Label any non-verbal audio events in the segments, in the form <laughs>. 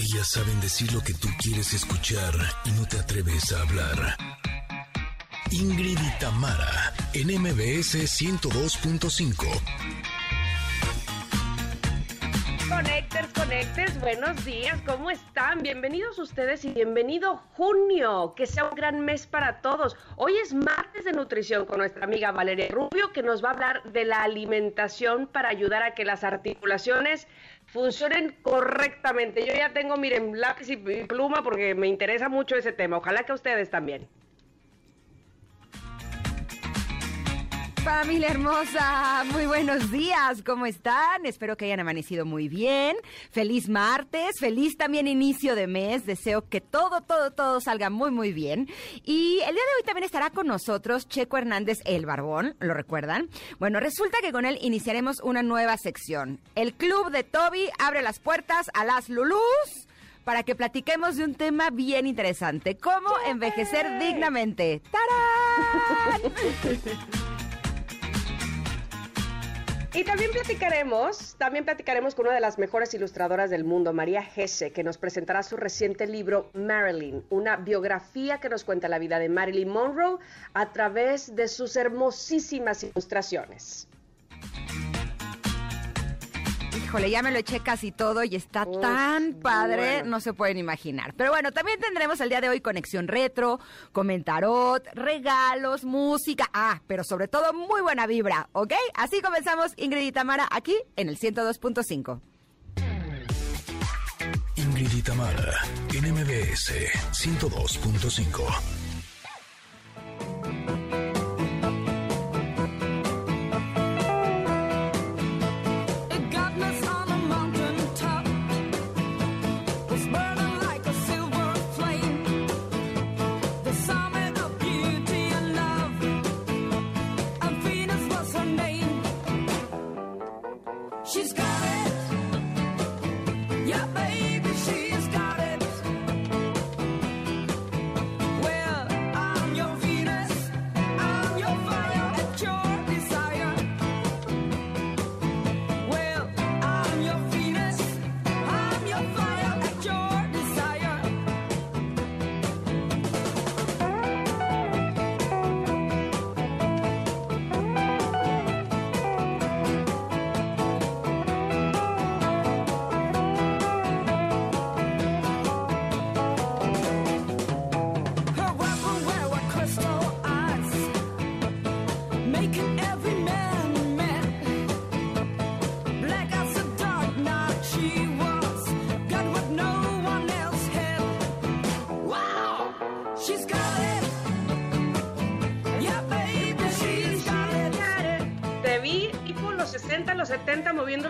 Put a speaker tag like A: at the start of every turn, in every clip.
A: Ellas saben decir lo que tú quieres escuchar y no te atreves a hablar. Ingrid y Tamara, en MBS 102.5.
B: Connectors, Connectors, buenos días, ¿cómo están? Bienvenidos ustedes y bienvenido junio, que sea un gran mes para todos. Hoy es martes de nutrición con nuestra amiga Valeria Rubio, que nos va a hablar de la alimentación para ayudar a que las articulaciones funcionen correctamente. Yo ya tengo, miren, lápiz y pluma porque me interesa mucho ese tema. Ojalá que ustedes también.
C: Familia hermosa, muy buenos días, ¿cómo están? Espero que hayan amanecido muy bien. Feliz martes, feliz también inicio de mes. Deseo que todo, todo, todo salga muy, muy bien. Y el día de hoy también estará con nosotros Checo Hernández el Barbón, ¿lo recuerdan? Bueno, resulta que con él iniciaremos una nueva sección. El Club de Toby abre las puertas a las Lulús para que platiquemos de un tema bien interesante, cómo envejecer dignamente. ¡Tarán! <laughs>
B: Y también platicaremos, también platicaremos con una de las mejores ilustradoras del mundo, María Hesse, que nos presentará su reciente libro Marilyn, una biografía que nos cuenta la vida de Marilyn Monroe a través de sus hermosísimas ilustraciones.
C: Híjole, ya me lo eché casi todo y está tan padre,
B: bueno.
C: no se pueden imaginar. Pero bueno, también tendremos el día de hoy conexión retro, comentarot, regalos, música, ah, pero sobre todo muy buena vibra, ¿ok? Así comenzamos Ingrid y Tamara aquí en el 102.5.
A: Ingrid y Tamara, en MBS 102.5.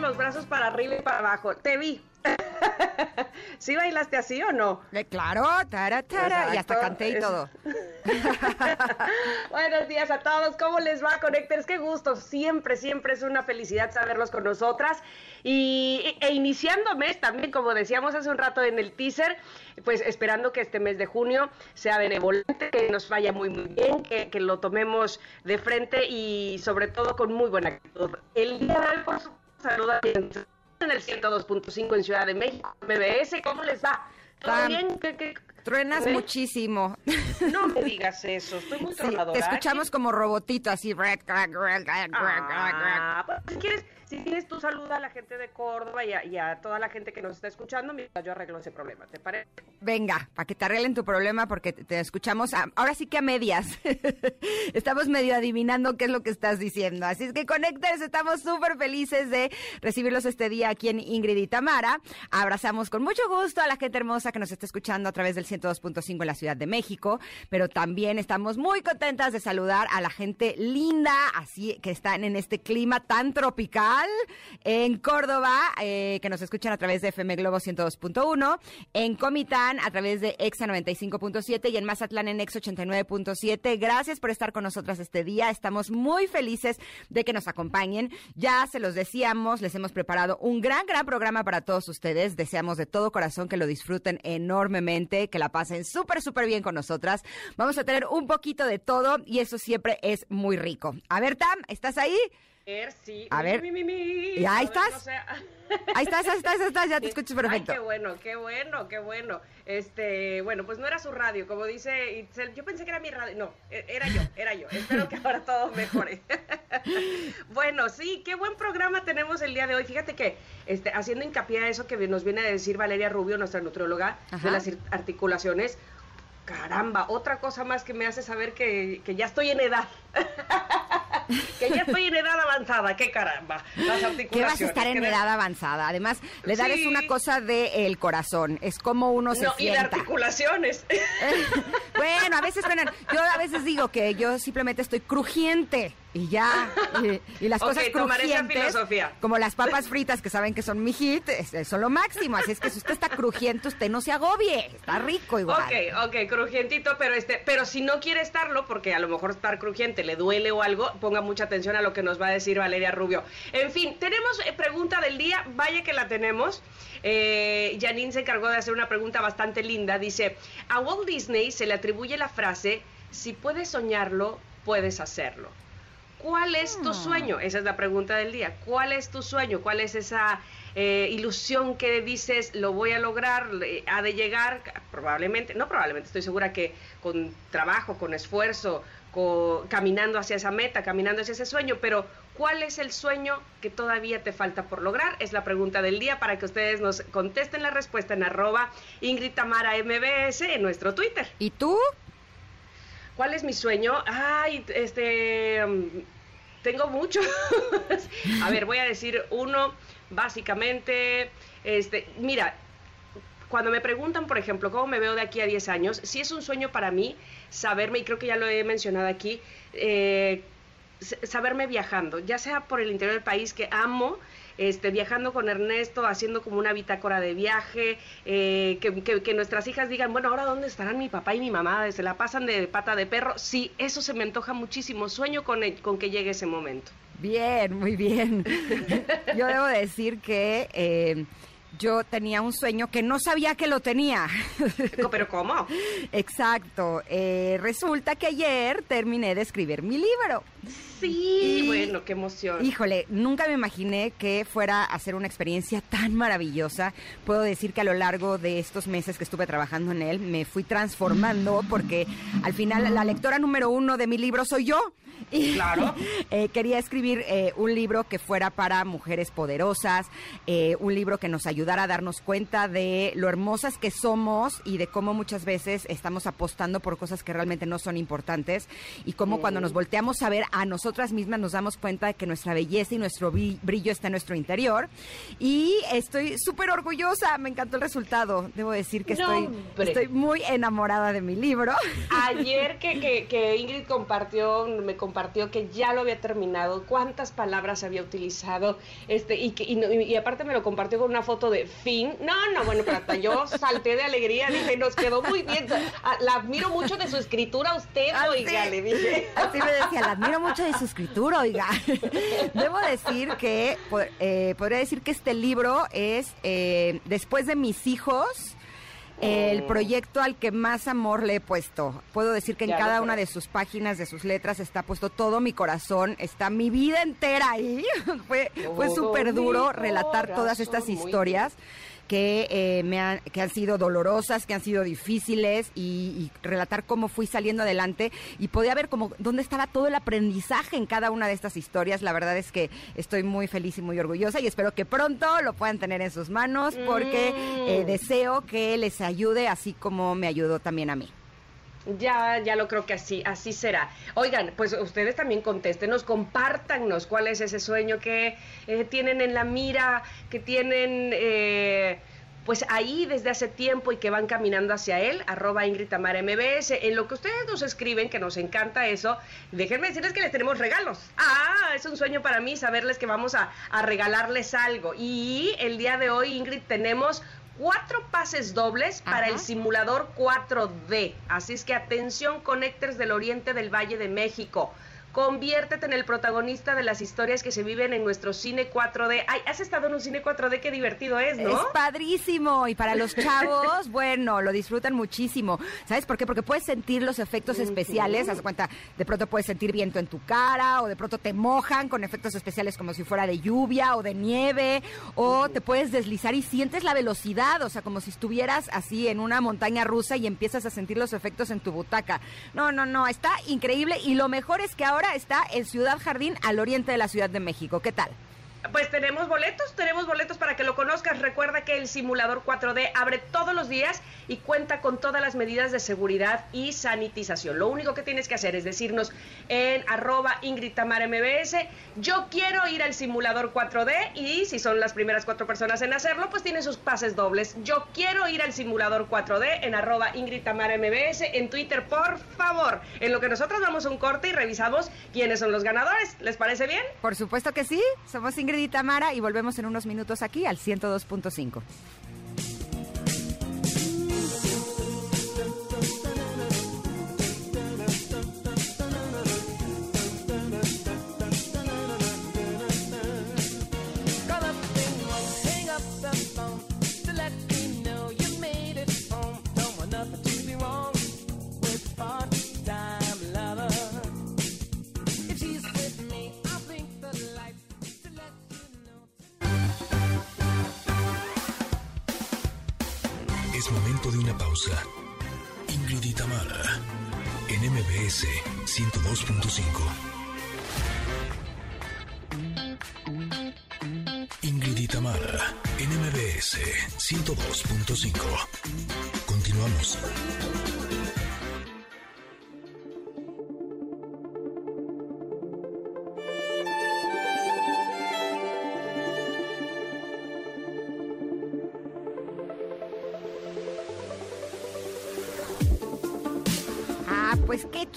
B: los brazos para arriba y para abajo. Te vi. <laughs> ¿Sí bailaste así o no?
C: Eh, claro, tara, tara, y hasta canté y todo. <laughs>
B: Buenos días a todos, ¿cómo les va, Connectors? Qué gusto, siempre, siempre es una felicidad saberlos con nosotras. Y, e iniciando mes también, como decíamos hace un rato en el teaser, pues esperando que este mes de junio sea benevolente, que nos vaya muy, muy bien, que, que lo tomemos de frente y sobre todo con muy buena actitud. El día de hoy, por supuesto, saluda en el 102.5 en Ciudad de México, MBS, ¿cómo les va? ¿Todo
C: Tam-
B: bien? ¿Qué- qué-
C: Truenas
B: ¿Eh?
C: muchísimo.
B: No me digas eso, estoy muy <laughs>
C: Sí, te escuchamos como robotito, así. red, crack, red, crack, crack, crack, crack.
B: Ah, pues, quieres, si quieres tú saluda a la gente de Córdoba y a, toda la gente que nos está escuchando mientras yo arreglo ese problema, ¿te parece?
C: Venga, para que te arreglen tu problema porque te, escuchamos ahora sí que a medias. <laughs> estamos medio adivinando qué es lo que estás diciendo. Así es que Connectors, estamos súper felices de recibirlos este día aquí en Ingrid y Tamara. Abrazamos con mucho gusto a la gente hermosa que nos está escuchando a través del 102.5 en la Ciudad de México, pero también estamos muy contentas de saludar a la gente linda, así que están en este clima tan tropical en Córdoba, eh, que nos escuchan a través de FM Globo 102.1, en Comitán a través de EXA 95.7 y en Mazatlán en EXA 89.7. Gracias por estar con nosotras este día. Estamos muy felices de que nos acompañen. Ya se los decíamos, les hemos preparado un gran, gran programa para todos ustedes. Deseamos de todo corazón que lo disfruten enormemente, que la pasen súper, súper bien con nosotras. Vamos a tener un poquito de todo y eso siempre es muy rico. A ver, Tam, ¿estás ahí?
B: Ver, sí.
C: A ver.
B: Mi, mi, mi.
C: ¿Y ahí
B: ver,
C: estás?
B: no sé. <laughs>
C: Ahí estás, ahí estás, ahí estás, ya te escuchas perfecto.
B: Ay, qué bueno, qué bueno, qué bueno. Este, bueno, pues no era su radio, como dice Itzel. Yo pensé que era mi radio. No, e- era yo, era yo. Espero que ahora todo mejore. <laughs> bueno, sí, qué buen programa tenemos el día de hoy. Fíjate que, este, haciendo hincapié a eso que nos viene a decir Valeria Rubio, nuestra nutrióloga
C: Ajá.
B: de las articulaciones. Caramba, otra cosa más que me hace saber que, que ya estoy en edad. <laughs> que ya estoy en edad avanzada, qué caramba. Las articulaciones.
C: Que vas a estar en
B: de-
C: edad avanzada. Además, la edad
B: Sí.
C: es una cosa del corazón. Es como uno se
B: No, y de
C: sienta.
B: articulaciones. <laughs>
C: bueno, a veces suenan. Yo a veces digo que yo simplemente estoy crujiente y ya. Y, y las
B: Ok,
C: cosas crujientes,
B: filosofía.
C: como las papas fritas que saben que son mi hit, es- son lo máximo. Así es que si usted está crujiente, usted no se agobie. Está rico igual.
B: Ok, ok, crujientito, pero este, pero si no quiere estarlo, porque a lo mejor estar crujiente le duele o algo, ponga mucha atención a lo que nos va a decir Valeria Rubio. En fin, tenemos eh, pregunta del día, vaya que la tenemos. Eh, Janine se encargó de hacer una pregunta bastante linda. Dice, a Walt Disney se le atribuye la frase, si puedes soñarlo, puedes hacerlo. ¿Cuál es tu sueño? Esa es la pregunta del día. ¿Cuál es tu sueño? ¿Cuál es esa eh, ilusión que dices, lo voy a lograr, ha de llegar? Probablemente, no probablemente, estoy segura que con trabajo, con esfuerzo, caminando hacia esa meta, caminando hacia ese sueño, pero ¿cuál es el sueño que todavía te falta por lograr? Es la pregunta del día para que ustedes nos contesten la respuesta en arroba Ingrid Tamara MBS en nuestro Twitter.
C: ¿Y tú?
B: ¿Cuál es mi sueño? Ay, este, mm, tengo muchos. <laughs> a ver, voy a decir uno, básicamente, este, mira, cuando me preguntan, por ejemplo, cómo me veo de aquí a 10 años, sí es un sueño para mí saberme, y creo que ya lo he mencionado aquí, eh, saberme viajando, ya sea por el interior del país que amo, este, viajando con Ernesto, haciendo como una bitácora de viaje, eh, que, que- que nuestras hijas digan, bueno, ahora dónde estarán mi papá y mi mamá, se la pasan de pata de perro, sí, eso se me antoja muchísimo, sueño con, el- con que llegue ese momento.
C: Bien, muy bien. <laughs> Yo debo decir que eh, yo tenía un sueño que no sabía que lo tenía. <laughs>
B: Pero ¿cómo?
C: Exacto. Eh, resulta que ayer terminé de escribir mi libro.
B: Sí,
C: Y-
B: bueno, qué emoción.
C: Híjole, nunca me imaginé que fuera a ser una experiencia tan maravillosa. Puedo decir que a lo largo de estos meses que estuve trabajando en él, me fui transformando porque al final la lectora número uno de mi libro soy yo. Y
B: Claro. <laughs>
C: eh, quería escribir eh, un libro que fuera para mujeres poderosas, eh, un libro que nos ayudara a darnos cuenta de lo hermosas que somos y de cómo muchas veces estamos apostando por cosas que realmente no son importantes y cómo cuando nos volteamos a ver a nosotras mismas nos damos cuenta de que nuestra belleza y nuestro bri- brillo está en nuestro interior. Y estoy súper orgullosa, me encantó el resultado. Debo decir que
B: No,
C: estoy, estoy muy enamorada de mi libro.
B: Ayer que, que, <laughs> que Ingrid compartió, me compartió que ya lo había terminado, cuántas palabras había utilizado, este, y, que, y, aparte me lo compartió con una foto de fin. No, no, bueno, pero hasta yo <laughs> salté de alegría, dije, nos quedó muy bien. Ah, La admiro mucho de su escritura usted,
C: Ah,
B: oiga, le dije.
C: Así me decía, la admiro mucho de su escritura, oiga. <laughs> Debo decir que, eh, podría decir que este libro es, eh, después de mis hijos, el proyecto al que más amor le he puesto. Puedo decir que en
B: Ya
C: cada una de sus páginas, de sus letras, está puesto todo mi corazón, está mi vida entera ahí. <laughs> fue fue
B: Todo
C: súper duro relatar todas estas
B: muy
C: historias que, eh, me han, que han sido dolorosas, que han sido difíciles y, y relatar cómo fui saliendo adelante y podía ver como dónde estaba todo el aprendizaje en cada una de estas historias. La verdad es que estoy muy feliz y muy orgullosa y espero que pronto lo puedan tener en sus manos porque
B: Mm.
C: eh, deseo que les ayude así como me ayudó también a mí.
B: Ya, ya lo creo que así, así será. Oigan, pues ustedes también contéstenos, compártanos cuál es ese sueño que eh, tienen en la mira, que tienen eh, pues ahí desde hace tiempo y que van caminando hacia él, arroba Ingrid Tamara MBS. En lo que ustedes nos escriben, que nos encanta eso, déjenme decirles que les tenemos regalos. Ah, es un sueño para mí saberles que vamos a, a regalarles algo. Y el día de hoy, Ingrid, tenemos cuatro pases dobles para el simulador 4D. Así es que atención, Connectors del Oriente del Valle de México. Conviértete en el protagonista de las historias que se viven en nuestro cine 4D. Ay, has estado en un cine 4D, qué divertido es, ¿no?
C: Es padrísimo y para los chavos, <laughs> bueno, lo disfrutan muchísimo. ¿Sabes por qué? Porque puedes sentir los efectos especiales, haz cuenta, de pronto puedes sentir viento en tu cara o de pronto te mojan con efectos especiales como si fuera de lluvia o de nieve o te puedes deslizar y sientes la velocidad, o sea, como si estuvieras así en una montaña rusa y empiezas a sentir los efectos en tu butaca. No, no, no, está increíble y lo mejor es que ahora está en Ciudad Jardín al oriente de la Ciudad de México. ¿Qué tal?
B: Pues tenemos boletos, tenemos boletos para que lo conozcas. Recuerda que el simulador 4D abre todos los días y cuenta con todas las medidas de seguridad y sanitización. Lo único que tienes que hacer es decirnos en arroba Ingrid Tamara MBS, yo quiero ir al simulador 4D y si son las primeras cuatro personas en hacerlo, pues tienen sus pases dobles. Yo quiero ir al simulador 4D en arroba Ingrid Tamara MBS en Twitter, por favor. En lo que nosotros vamos a un corte y revisamos quiénes son los ganadores. ¿Les parece bien?
C: Por supuesto que sí, somos Ingrid Tamara y volvemos en unos minutos aquí al 102.5.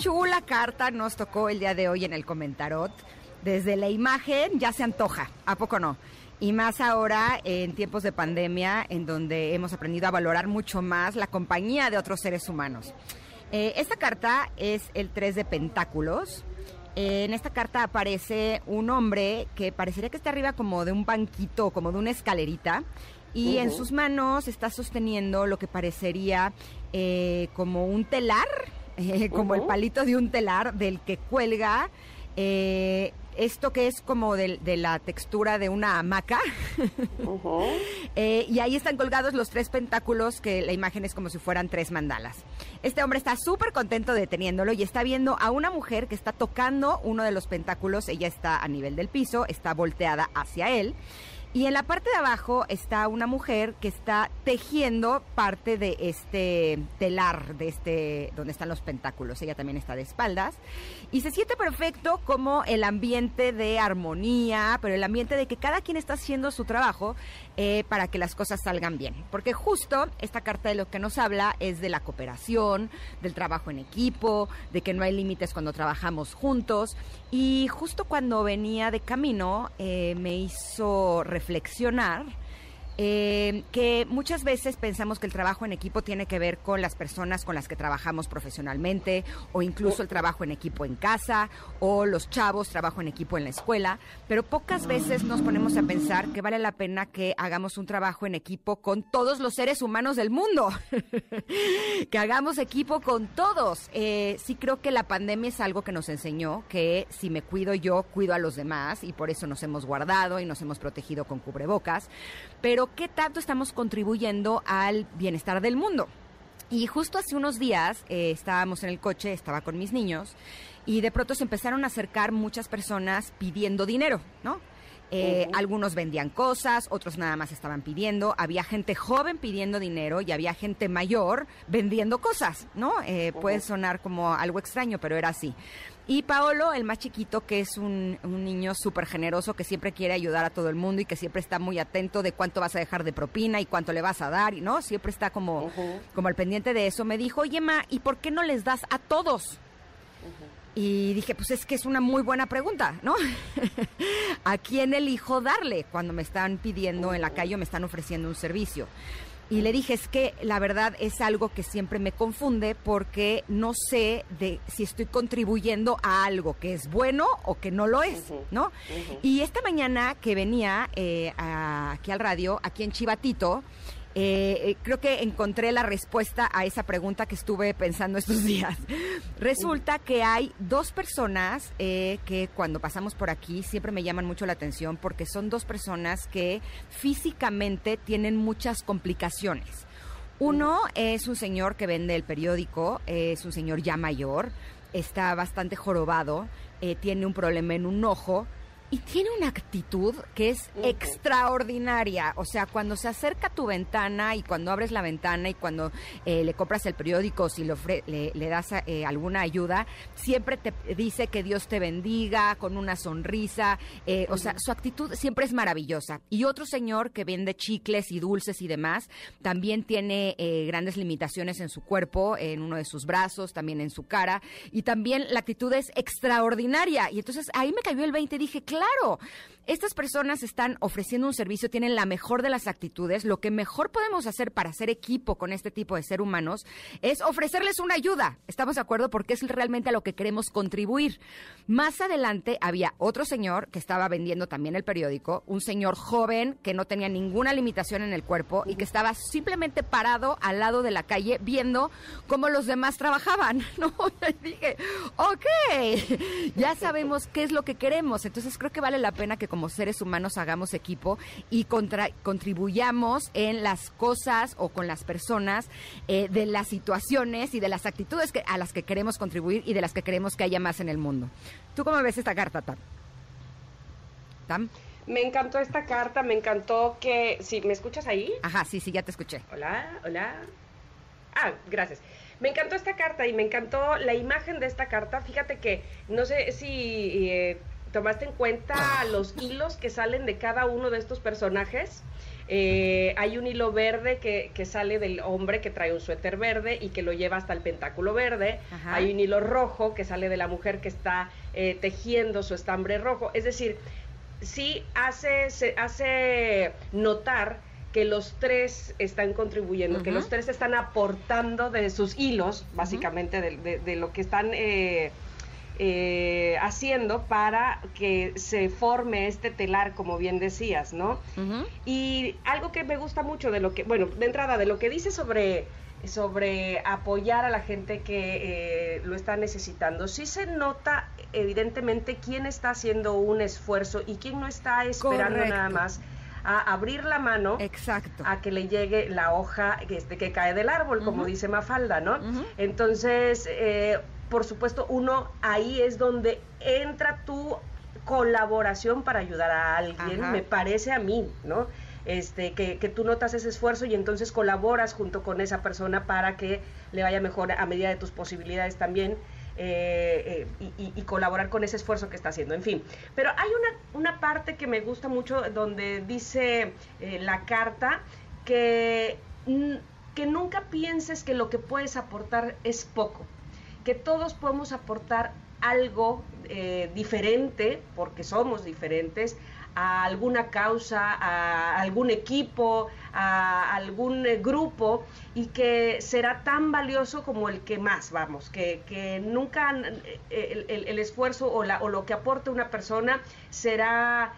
C: chula carta nos tocó el día de hoy en el comentarot. Desde la imagen ya se antoja, ¿a poco no? Y más ahora en tiempos de pandemia, en donde hemos aprendido a valorar mucho más la compañía de otros seres humanos. Eh, esta carta es el 3 de Pentáculos. Eh, en esta carta aparece un hombre que parecería que está arriba como de un banquito, como de una escalerita, y en sus manos está sosteniendo lo que parecería eh, como un telar, eh, <laughs> como el palito de un telar del que cuelga eh, esto que es como de, de la textura de una hamaca. <laughs> Eh, y ahí están colgados los tres pentáculos, que la imagen es como si fueran tres mandalas. Este hombre está súper contento deteniéndolo y está viendo a una mujer que está tocando uno de los pentáculos. Ella está a nivel del piso, está volteada hacia él. Y en la parte de abajo está una mujer que está tejiendo parte de este telar, de este, donde están los pentáculos. Ella también está de espaldas. Y se siente perfecto como el ambiente de armonía, pero el ambiente de que cada quien está haciendo su trabajo eh, para que las cosas salgan bien. Porque justo esta carta de lo que nos habla es de la cooperación, del trabajo en equipo, de que no hay límites cuando trabajamos juntos. Y justo cuando venía de camino eh, me hizo reflexionar eh, que muchas veces pensamos que el trabajo en equipo tiene que ver con las personas con las que trabajamos profesionalmente o incluso el trabajo en equipo en casa o los chavos trabajo en equipo en la escuela, pero pocas veces nos ponemos a pensar que vale la pena que hagamos un trabajo en equipo con todos los seres humanos del mundo, <laughs> que hagamos equipo con todos. Eh, sí creo que la pandemia es algo que nos enseñó que si me cuido yo, cuido a los demás y por eso nos hemos guardado y nos hemos protegido con cubrebocas, pero ¿qué tanto estamos contribuyendo al bienestar del mundo? Y justo hace unos días eh, estábamos en el coche, estaba con mis niños, y de pronto se empezaron a acercar muchas personas pidiendo dinero, ¿no? Eh, Algunos vendían cosas, otros nada más estaban pidiendo. Había gente joven pidiendo dinero y había gente mayor vendiendo cosas, ¿no? Eh, Puede sonar como algo extraño, pero era así. Y Paolo, el más chiquito, que es un, un niño súper generoso, que siempre quiere ayudar a todo el mundo y que siempre está muy atento de cuánto vas a dejar de propina y cuánto le vas a dar, y ¿no? Siempre está como, como al pendiente de eso. Me dijo, oye, Ma, ¿y por qué no les das a todos? Y dije, pues es que es una muy buena pregunta, ¿no? <laughs> ¿A quién elijo darle cuando me están pidiendo en la calle o me están ofreciendo un servicio? Y le dije, es que la verdad es algo que siempre me confunde porque no sé de si estoy contribuyendo a algo que es bueno o que no lo es, ¿no? Y esta mañana que venía eh, a- aquí al radio, aquí en Chivatito, eh, eh, creo que encontré la respuesta a esa pregunta que estuve pensando estos <laughs> días. Resulta que hay dos personas eh, que cuando pasamos por aquí siempre me llaman mucho la atención porque son dos personas que físicamente tienen muchas complicaciones. Uno es un señor que vende el periódico, es un señor ya mayor, está bastante jorobado, eh, tiene un problema en un ojo y tiene una actitud que es extraordinaria. O sea, cuando se acerca a tu ventana y cuando abres la ventana y cuando eh, le compras el periódico, si le, ofre- le, le das eh, alguna ayuda, siempre te dice que Dios te bendiga con una sonrisa. eh, o sea, su actitud siempre es maravillosa. Y otro señor que vende chicles y dulces y demás, también tiene grandes limitaciones en su cuerpo, en uno de sus brazos, también en su cara. Y también la actitud es extraordinaria. Y entonces ahí me cayó el 20 y dije, claro, claro estas personas están ofreciendo un servicio, tienen la mejor de las actitudes. Lo que mejor podemos hacer para hacer equipo con este tipo de ser humanos es ofrecerles una ayuda. ¿Estamos de acuerdo? Porque es realmente a lo que queremos contribuir. Más adelante había otro señor que estaba vendiendo también el periódico, un señor joven que no tenía ninguna limitación en el cuerpo y que estaba simplemente parado al lado de la calle viendo cómo los demás trabajaban. <laughs> No, dije, ok, ya sabemos qué es lo que queremos. Entonces creo que vale la pena que como seres humanos hagamos equipo y contra- contribuyamos en las cosas o con las personas eh, de las situaciones y de las actitudes que, a las que queremos contribuir y de las que queremos que haya más en el mundo. ¿Tú cómo ves esta carta, Tam? ¿Tam?
B: Me encantó esta carta, me encantó que... Sí, ¿me escuchas ahí?
C: Ajá, sí, sí, ya te escuché.
B: Hola, hola. Ah, gracias. Me encantó esta carta y me encantó la imagen de esta carta. Fíjate que no sé si eh, tomaste en cuenta los hilos que salen de cada uno de estos personajes. Eh, hay un hilo verde que, que sale del hombre que trae un suéter verde y que lo lleva hasta el pentáculo verde.
C: Ajá.
B: Hay un hilo rojo que sale de la mujer que está eh, tejiendo su estambre rojo. Es decir, sí hace, se hace notar que los tres están contribuyendo, que los tres están aportando de sus hilos, básicamente, de, de- de lo que están eh, eh, haciendo para que se forme este telar, como bien decías, ¿no?
C: Ujú.
B: Y algo que me gusta mucho de lo que, bueno, de entrada, de lo que dice sobre, sobre apoyar a la gente que eh, lo está necesitando, sí se nota evidentemente quién está haciendo un esfuerzo y quién no está esperando
C: Correcto.
B: nada más a abrir la mano
C: Exacto.
B: a que le llegue la hoja que, este, que cae del árbol, como
C: Ujú.
B: dice Mafalda, ¿no?
C: Ujú.
B: Entonces, eh, por supuesto, uno ahí es donde entra tu colaboración para ayudar a alguien,
C: Ajá.
B: me parece a mí, ¿no? Este, que, que tú notas ese esfuerzo y entonces colaboras junto con esa persona para que le vaya mejor a medida de tus posibilidades también. eh, eh, y, colaborar con ese esfuerzo que está haciendo, en fin. Pero hay una, una parte que me gusta mucho donde dice eh, la carta que, que nunca pienses que lo que puedes aportar es poco, que todos podemos aportar algo eh, diferente, porque somos diferentes, a alguna causa, a algún equipo, a algún eh, grupo y que será tan valioso como el que más, vamos, que, que nunca eh, el, el- esfuerzo o, la, o lo que aporte una persona será...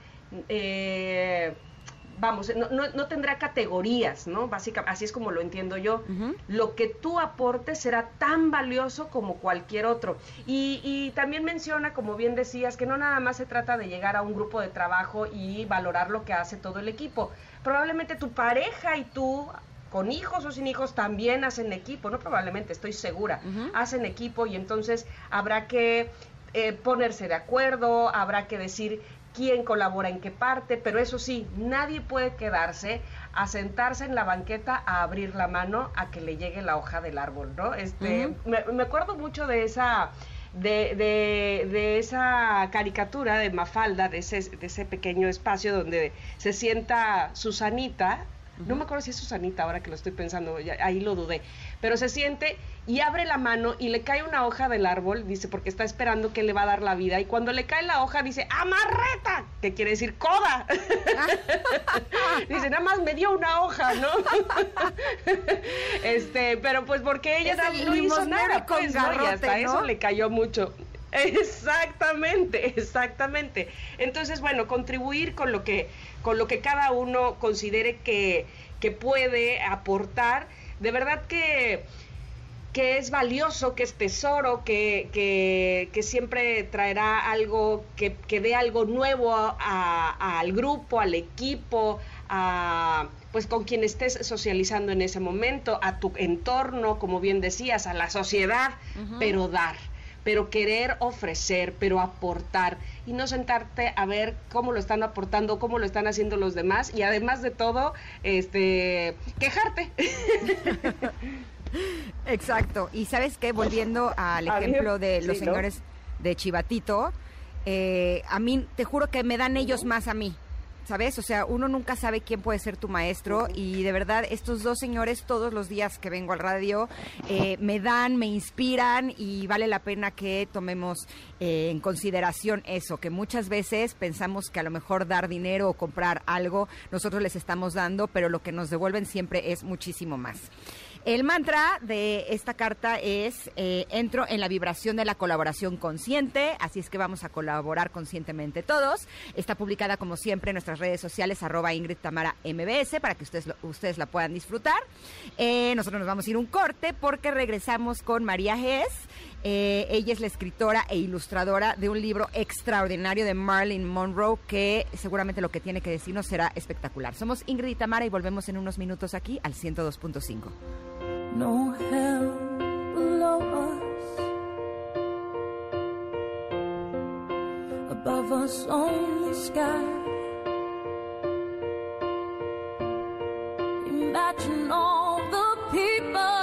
B: vamos, no, no- no tendrá categorías, ¿no? Básicamente, así es como lo entiendo yo. Lo que tú aportes será tan valioso como cualquier otro. Y, y también menciona, como bien decías, que no nada más se trata de llegar a un grupo de trabajo y valorar lo que hace todo el equipo. Probablemente tu pareja y tú con hijos o sin hijos también hacen equipo, no probablemente, estoy segura, hacen equipo y entonces habrá que eh, ponerse de acuerdo, habrá que decir quién colabora en qué parte, pero eso sí, nadie puede quedarse a sentarse en la banqueta a abrir la mano a que le llegue la hoja del árbol, ¿no? Este, me, me acuerdo mucho de esa de, de, de esa caricatura de Mafalda, de ese, de ese pequeño espacio donde se sienta Susanita no me acuerdo si es Susanita ahora que lo estoy pensando, ya- ahí lo dudé, pero se siente y abre la mano y le cae una hoja del árbol, dice, porque está esperando que le va a dar la vida, y cuando le cae la hoja dice, amarreta, que quiere decir coda. <laughs> dice, nada más me dio una hoja, ¿no? <laughs> este, pero pues porque ella
C: Es
B: no, hizo nada,
C: con
B: pues, ¿no? y
C: garrote,
B: hasta eso le cayó mucho. Exactamente, <laughs> exactamente. Entonces, bueno, contribuir con lo que, con lo que cada uno considere que, que puede aportar, de verdad que, que es valioso, que es tesoro, que, que, que siempre traerá algo, que, que dé algo nuevo a- a- al grupo, al equipo, a pues con quien estés socializando en ese momento, a tu entorno, como bien decías, a la sociedad, pero dar, pero querer ofrecer, pero aportar y no sentarte a ver cómo lo están aportando, cómo lo están haciendo los demás y además de todo, este, quejarte. <laughs>
C: Exacto. Y sabes qué, volviendo al ejemplo de los
B: sí, ¿no?
C: señores de Chivatito, eh, a mí te juro que me dan ellos más a mí. ¿Sabes? O sea, uno nunca sabe quién puede ser tu maestro y de verdad estos dos señores todos los días que vengo al radio eh, me dan, me inspiran y vale la pena que tomemos eh, en consideración eso, que muchas veces pensamos que a lo mejor dar dinero o comprar algo nosotros les estamos dando, pero lo que nos devuelven siempre es muchísimo más. El mantra de esta carta es, eh, entro en la vibración de la colaboración consciente, así es que vamos a colaborar conscientemente todos. Está publicada como siempre en nuestras redes sociales, arroba Ingrid Tamara MBS, para que ustedes, lo- ustedes la puedan disfrutar. Eh, nosotros nos vamos a ir un corte porque regresamos con María Gess. Eh, ella es la escritora e ilustradora de un libro extraordinario de Marilyn Monroe que seguramente lo que tiene que decirnos será espectacular. Somos Ingrid y Tamara y volvemos en unos minutos aquí al 102.5.
D: no hell below us. Above us, only sky. Imagine all the people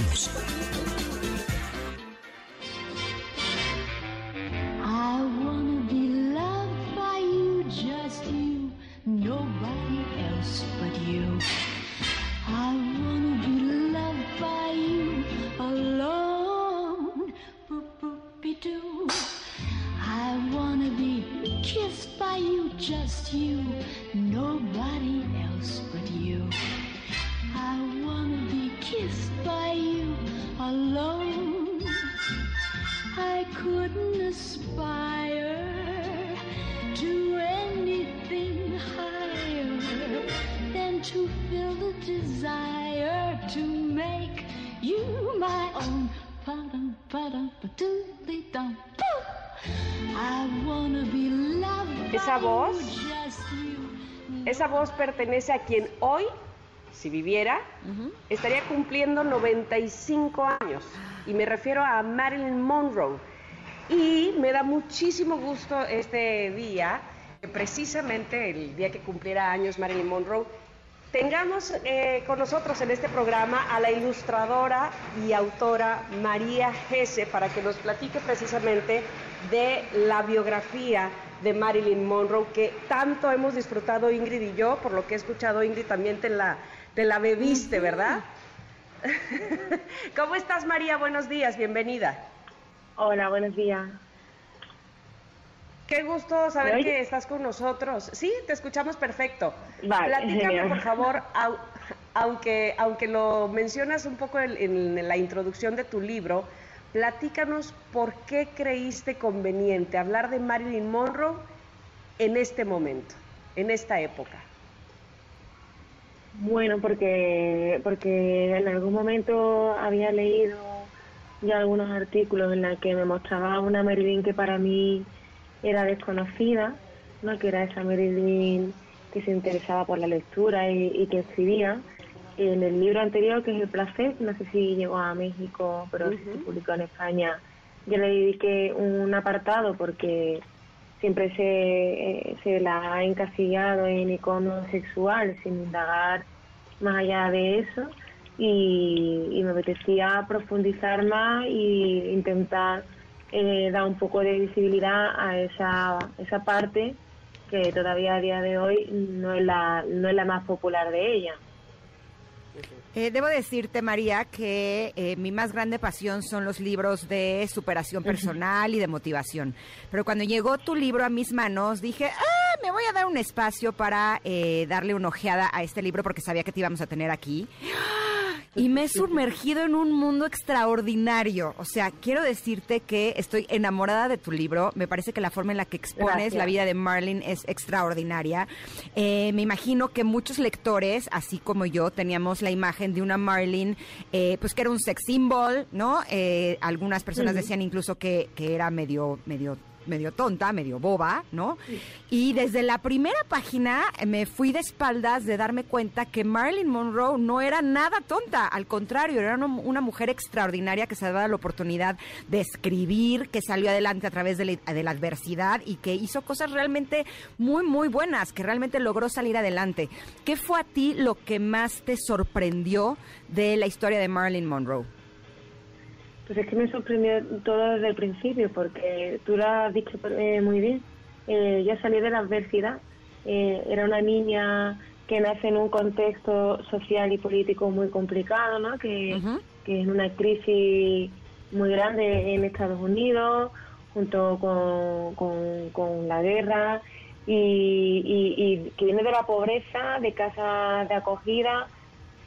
A: Continuamos.
B: Pertenece a quien hoy, si viviera, estaría cumpliendo 95 años. Y me refiero a Marilyn Monroe. Y me da muchísimo gusto este día, precisamente el día que cumpliera años Marilyn Monroe, tengamos eh, con nosotros en este programa a la ilustradora y autora María Gese para que nos platique precisamente de la biografía de Marilyn Monroe que tanto hemos disfrutado Ingrid y yo, por lo que he escuchado Ingrid también te la, te la bebiste, ¿verdad? <laughs> ¿Cómo estás María? Buenos días, bienvenida.
E: Hola, buenos días.
B: Qué gusto saber
E: ¿Me
B: que estás con nosotros. Sí, te escuchamos perfecto.
E: Vale,
B: Platícame,
E: genial. <laughs>
B: por favor, au- aunque, aunque lo mencionas un poco en, en la introducción de tu libro, platícanos por qué creíste conveniente hablar de Marilyn Monroe en este momento, en esta época.
E: Bueno, porque porque en algún momento había leído ya algunos artículos en los que me mostraba una Marilyn que para mí era desconocida, ¿no? que era esa Marilyn que se interesaba por la lectura y, y que escribía. En el libro anterior, que es El placer, no sé si llegó a México, pero sí se publicó en España, yo le dediqué un apartado porque siempre se, eh, se la ha encasillado en icono sexual sin indagar más allá de eso y, y me apetecía profundizar más y intentar eh, dar un poco de visibilidad a esa, esa parte que todavía a día de hoy no es la, no es la más popular de ella.
C: Eh, debo decirte, María, que eh, mi más grande pasión son los libros de superación personal y de motivación. Pero cuando llegó tu libro a mis manos, dije, ah, me voy a dar un espacio para eh, darle una ojeada a este libro porque sabía que te íbamos a tener aquí. Y me he sumergido en un mundo extraordinario. O sea, quiero decirte que estoy enamorada de tu libro. Me parece que la forma en la que expones
E: Gracias.
C: la vida de Marlene es extraordinaria. Eh, me imagino que muchos lectores, así como yo, teníamos la imagen de una Marlene, eh, pues que era un sex symbol, ¿no? Eh, algunas personas decían incluso que, que era medio, medio medio tonta, medio boba, ¿no? Y desde la primera página eh, me fui de espaldas de darme cuenta que Marilyn Monroe no era nada tonta, al contrario, era una, mujer extraordinaria que se daba la oportunidad de escribir, que salió adelante a través de la, de la adversidad y que hizo cosas realmente muy, muy buenas, que realmente logró salir adelante. ¿Qué fue a ti lo que más te sorprendió de la historia de Marilyn Monroe?
E: Pues es que me sorprendió todo desde el principio, porque tú lo has dicho eh, muy bien. Eh, yo salí de la adversidad. Eh, era una niña que nace en un contexto social y político muy complicado, ¿no? Que,
C: Ujú.
E: que es una crisis muy grande en Estados Unidos, junto con, con, con la guerra, y, y, y que viene de la pobreza, de casas de acogida,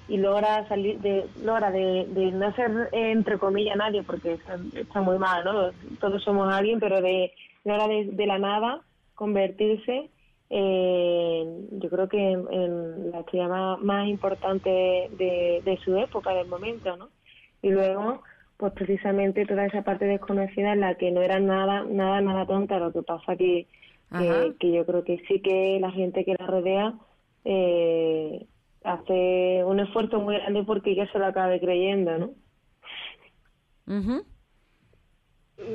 E: y logra salir de logra de, de no ser eh, entre comillas nadie porque está, está muy mal no todos somos alguien pero de logra de, de la nada convertirse en, yo creo que en, en la estrella más, más importante de, de su época del momento no y luego pues precisamente toda esa parte desconocida en la que no era nada nada nada tonta lo que pasa que que, que yo creo que sí que la gente que la rodea eh, hace un esfuerzo muy grande porque ella se lo acabe creyendo, ¿no?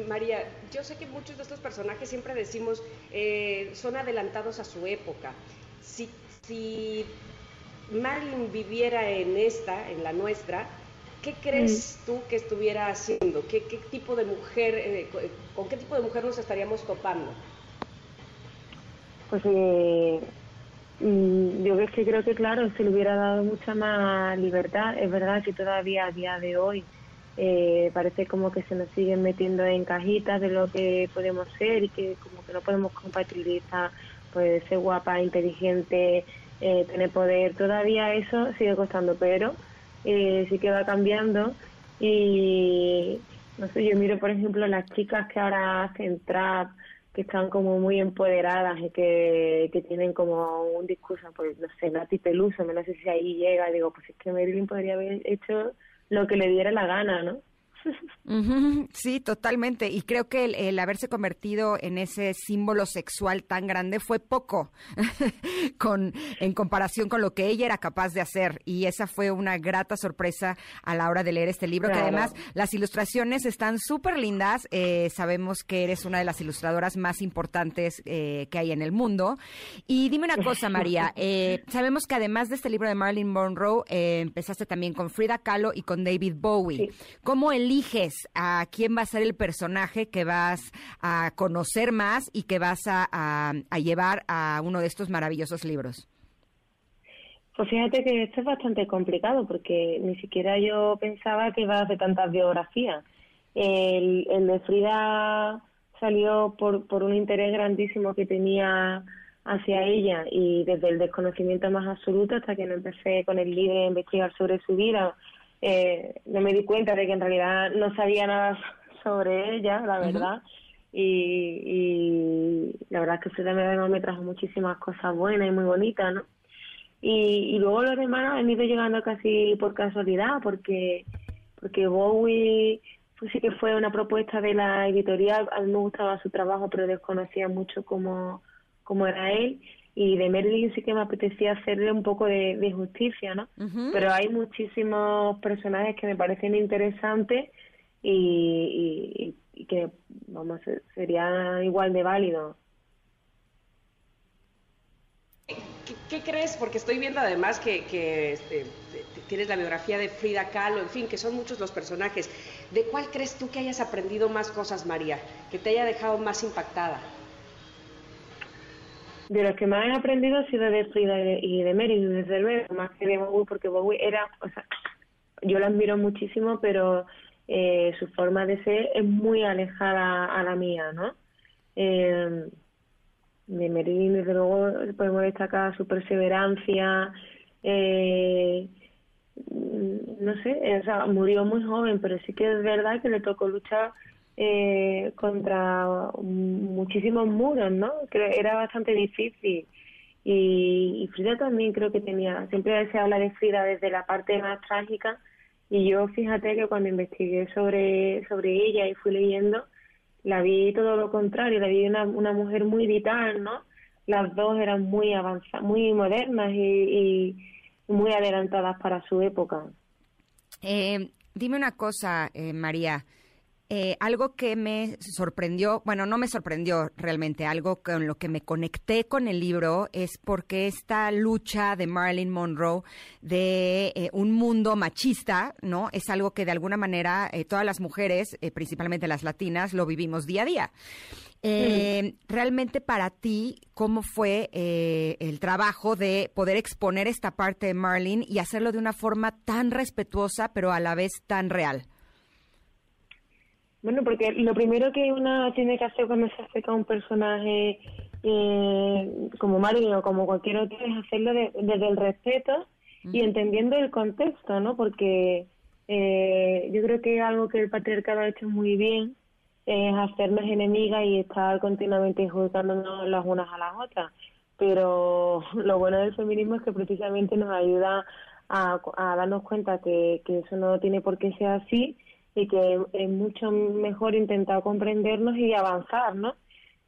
B: María, yo sé que muchos de estos personajes siempre decimos eh, son adelantados a su época. Si, si Marilyn viviera en esta, en la nuestra, ¿qué crees tú que estuviera haciendo? ¿Qué, qué tipo de mujer, eh, co- con qué tipo de mujer nos estaríamos topando?
E: Pues eh, mm, yo es que creo que, claro, se le hubiera dado mucha más libertad. Es verdad que todavía a día de hoy eh, parece como que se nos siguen metiendo en cajitas de lo que podemos ser y que como que no podemos compatibilizar pues ser guapa, inteligente, eh, tener poder. Todavía eso sigue costando, pero eh, sí que va cambiando y no sé, yo miro por ejemplo las chicas que ahora hacen trap, que están como muy empoderadas y que, que tienen como un discurso, pues no sé, Nati Peluso, no sé si ahí llega, digo, pues es que Marilyn podría haber hecho lo que le diera la gana, ¿no?
C: Sí, totalmente. Y creo que el, el haberse convertido en ese símbolo sexual tan grande fue poco <laughs> con, en comparación con lo que ella era capaz de hacer. Y esa fue una grata sorpresa a la hora de leer este libro, que además las ilustraciones están súper lindas. Eh, sabemos que eres una de las ilustradoras más importantes eh, que hay en el mundo. Y dime una cosa, María. <laughs> eh, sabemos que además de este libro de Marilyn Monroe, eh, empezaste también con Frida Kahlo y con David Bowie. ¿Cómo eliges a quién va a ser el personaje que vas a conocer más y que vas a, llevar a uno de estos maravillosos libros?
E: Pues fíjate que esto es bastante complicado porque ni siquiera yo pensaba que iba a hacer tantas biografías. El, el de Frida salió por, por un interés grandísimo que tenía hacia ella y desde el desconocimiento más absoluto hasta que no empecé con el libro a investigar sobre su vida, eh, no me di cuenta de que en realidad no sabía nada sobre ella, la verdad. Y, y la verdad es que Frida me, me trajo muchísimas cosas buenas y muy bonitas, ¿no? Y, y luego los demás han ido llegando casi por casualidad, porque porque Bowie pues sí que fue una propuesta de la editorial. A mí me gustaba su trabajo, pero desconocía mucho cómo, cómo era él. Y de Merlin sí que me apetecía hacerle un poco de, de justicia, ¿no? Pero hay muchísimos personajes que me parecen interesantes y, y- y que, vamos, se- serían igual de válidos.
B: ¿Qué, qué crees? Porque estoy viendo además que, que, este, te- te- tienes la biografía de Frida Kahlo, en fin, que son muchos los personajes. ¿De cuál crees tú que hayas aprendido más cosas, María? Que te haya dejado más impactada.
E: De los que más he aprendido ha sido de Frida y de, Mary, desde luego, más que de Bowie, porque Bowie era, o sea, yo la admiro muchísimo, pero eh, su forma de ser es muy alejada a la mía, ¿no? Eh, de Marilyn, desde luego, podemos destacar su perseverancia, eh, no sé, o sea, murió muy joven, pero sí que es verdad que le tocó luchar eh, contra muchísimos muros, ¿no? Que era bastante difícil. Y, y Frida también creo que tenía, siempre se habla de Frida desde la parte más trágica, y yo fíjate que cuando investigué sobre, sobre ella y fui leyendo, la vi todo lo contrario, la vi una, una mujer muy vital, ¿no? Las dos eran muy avanzadas, muy modernas y, y muy adelantadas para su época.
C: Eh, dime una cosa, eh, María. Eh, algo que me sorprendió, bueno, no me sorprendió realmente, algo con lo que me conecté con el libro es porque esta lucha de Marilyn Monroe de eh, un mundo machista, ¿no? Es algo que de alguna manera eh, todas las mujeres, principalmente las latinas, lo vivimos día a día. Eh, Realmente para ti, ¿cómo fue eh, el trabajo de poder exponer esta parte de Marlene y hacerlo de una forma tan respetuosa, pero a la vez tan real?
E: Bueno, porque lo primero que una tiene que hacer cuando se acerca a un personaje eh, como Marilyn o como cualquier otro es hacerlo de- desde el respeto y entendiendo el contexto, ¿no? Porque eh, yo creo que algo que el patriarcado ha hecho muy bien es hacernos enemigas y estar continuamente juzgándonos las unas a las otras. Pero <laughs> lo bueno del feminismo es que precisamente nos ayuda a, a darnos cuenta que, que eso no tiene por qué ser así y que es mucho mejor intentar comprendernos y avanzar, ¿no?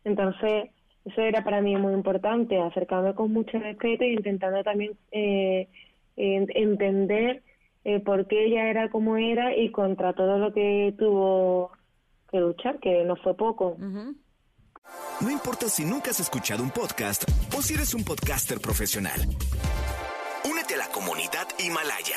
E: Entonces, eso era para mí muy importante, acercarme con mucho respeto y intentando también eh, en- entender eh, por qué ella era como era y contra todo lo que tuvo que luchar, que no fue poco.
F: No importa si nunca has escuchado un podcast o si eres un podcaster profesional. Únete a la comunidad Himalaya.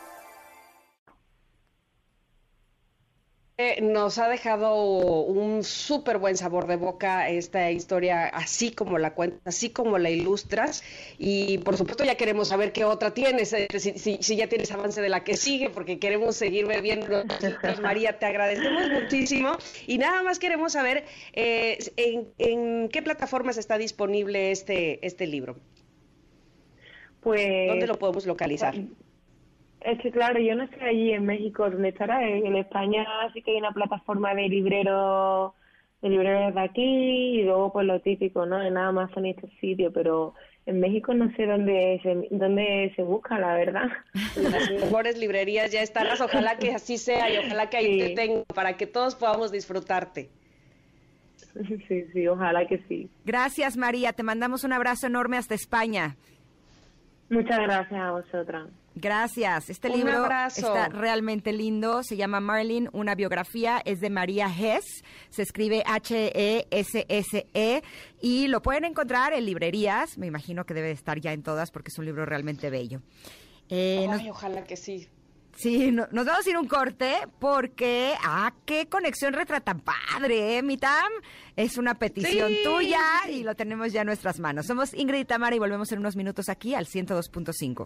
B: Nos ha dejado un súper buen sabor de boca esta historia, así como la cuentas, así como la ilustras. Y por supuesto, ya queremos saber qué otra tienes, eh, si, si- si ya tienes avance de la que sigue, porque queremos seguir bebiendo. María, te agradecemos muchísimo. Y nada más queremos saber eh, en, en qué plataformas está disponible este, este libro.
E: Pues
B: ¿Dónde lo podemos localizar?
E: Es que claro, yo no estoy allí en México, donde estará. En, España sí que hay una plataforma de libreros de libreros de aquí y luego pues lo típico, ¿no? En Amazon y estos sitios, pero en México no sé dónde se, dónde se busca, la verdad. <laughs>
B: Las mejores librerías ya están, ojalá que así sea y ojalá que ahí
E: Sí.
B: te tenga para que todos podamos disfrutarte.
E: Sí, sí, ojalá que sí.
C: Gracias, María. Te mandamos un abrazo enorme hasta España.
E: Muchas gracias a vosotras.
C: Gracias. Este
B: Un
C: libro
B: abrazo.
C: está realmente lindo. Se llama Marlene, una biografía. Es de María Hess. Se escribe E H-E-S-S-E. Y lo pueden encontrar en librerías. Me imagino que debe de estar ya en todas porque es un libro realmente bello. Eh, nos-
B: Ay, ojalá que sí.
C: Sí, no- nos vamos a ir un corte porque, ah, qué conexión retra tan padre, ¿eh, Mitam? Es una petición
B: Sí.
C: tuya y lo tenemos ya en nuestras manos. Somos Ingrid y Tamara y volvemos en unos minutos aquí al 102.5.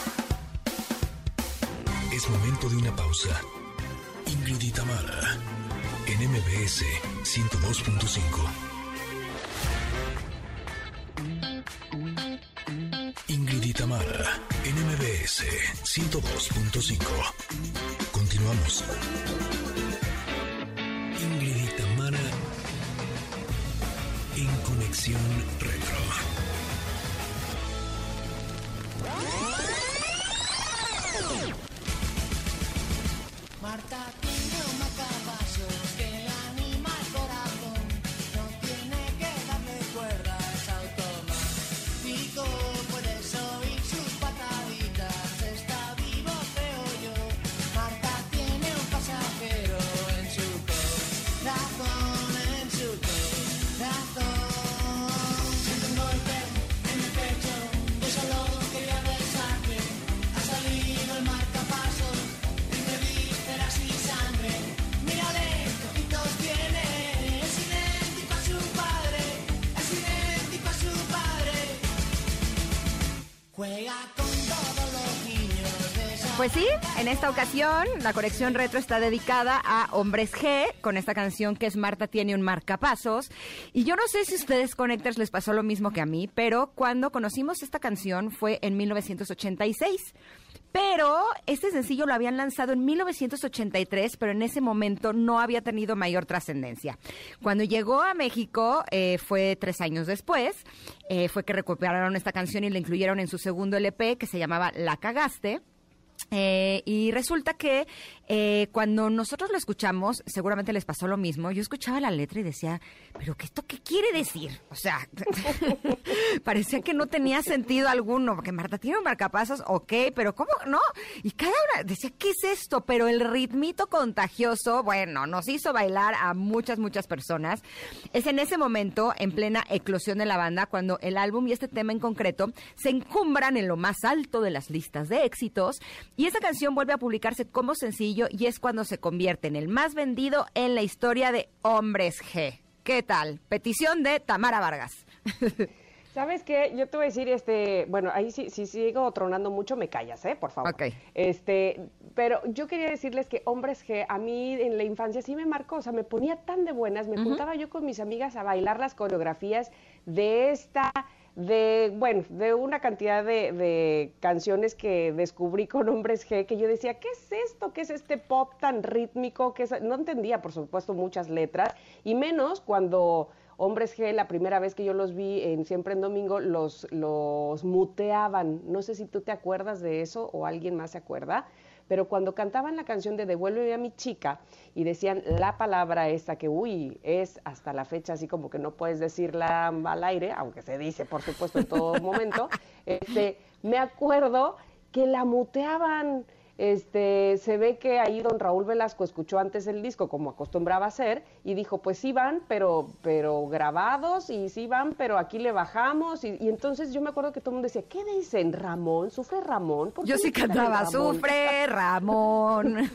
A: Es momento de una pausa. Ingrid en MBS 102.5. Ingrid en MBS 102.5. Continuamos. Ingrid en Conexión Retro.
G: Marta Juega con todos los niños
C: Pues sí, en esta ocasión la colección retro está dedicada a Hombres G con esta canción que es Marta tiene un marcapasos. Y yo no sé si ustedes Connectors les pasó lo mismo que a mí, pero cuando conocimos esta canción fue en 1986. Pero este sencillo lo habían lanzado en 1983, pero en ese momento no había tenido mayor trascendencia. Cuando llegó a México, eh, fue tres años después, eh, fue que recuperaron esta canción y la incluyeron en su segundo LP que se llamaba La Cagaste. Eh, y resulta que eh, cuando nosotros lo escuchamos, seguramente les pasó lo mismo. Yo escuchaba la letra y decía, ¿pero qué esto qué quiere decir? O sea, <laughs> parecía que no tenía sentido alguno, porque Marta tiene un marcapasos, ok, pero ¿cómo no? Y cada una decía, ¿qué es esto? Pero el ritmito contagioso, bueno, nos hizo bailar a muchas, muchas personas. Es en ese momento, en plena eclosión de la banda, cuando el álbum y este tema en concreto se encumbran en lo más alto de las listas de éxitos. Esta canción vuelve a publicarse como sencillo y es cuando se convierte en el más vendido en la historia de Hombres G. ¿Qué tal? Petición de Tamara Vargas. <laughs>
B: ¿Sabes qué? Yo te voy a decir, este, bueno, ahí sí, si sigo tronando mucho, me callas, ¿eh? Por favor.
C: Ok.
B: Este, pero yo quería decirles que Hombres G, a mí en la infancia sí me marcó, o sea, me ponía tan de buenas, me juntaba yo con mis amigas a bailar las coreografías de esta, de, bueno, de una cantidad de, de canciones que descubrí con Hombres G, que yo decía, ¿qué es esto? ¿Qué es este pop tan rítmico? ¿Qué? No entendía, por supuesto, muchas letras, y menos cuando... Hombres G, la primera vez que yo los vi en Siempre en Domingo, los, los muteaban. No sé si tú te acuerdas de eso o alguien más se acuerda, pero cuando cantaban la canción de Devuélveme a mi chica y decían la palabra esa que, uy, es hasta la fecha así como que no puedes decirla al aire, aunque se dice, por supuesto, en todo momento, <laughs> este, me acuerdo que la muteaban. Este, se ve que ahí don Raúl Velasco escuchó antes el disco como acostumbraba a hacer y dijo, pues sí van, pero, pero grabados y sí van, pero aquí le bajamos y, y entonces yo me acuerdo que todo el mundo decía, ¿qué dicen Ramón? ¿Sufre Ramón? ¿Por
C: Yo sí cantaba,
B: Ramón?"
C: sufre Ramón. <laughs>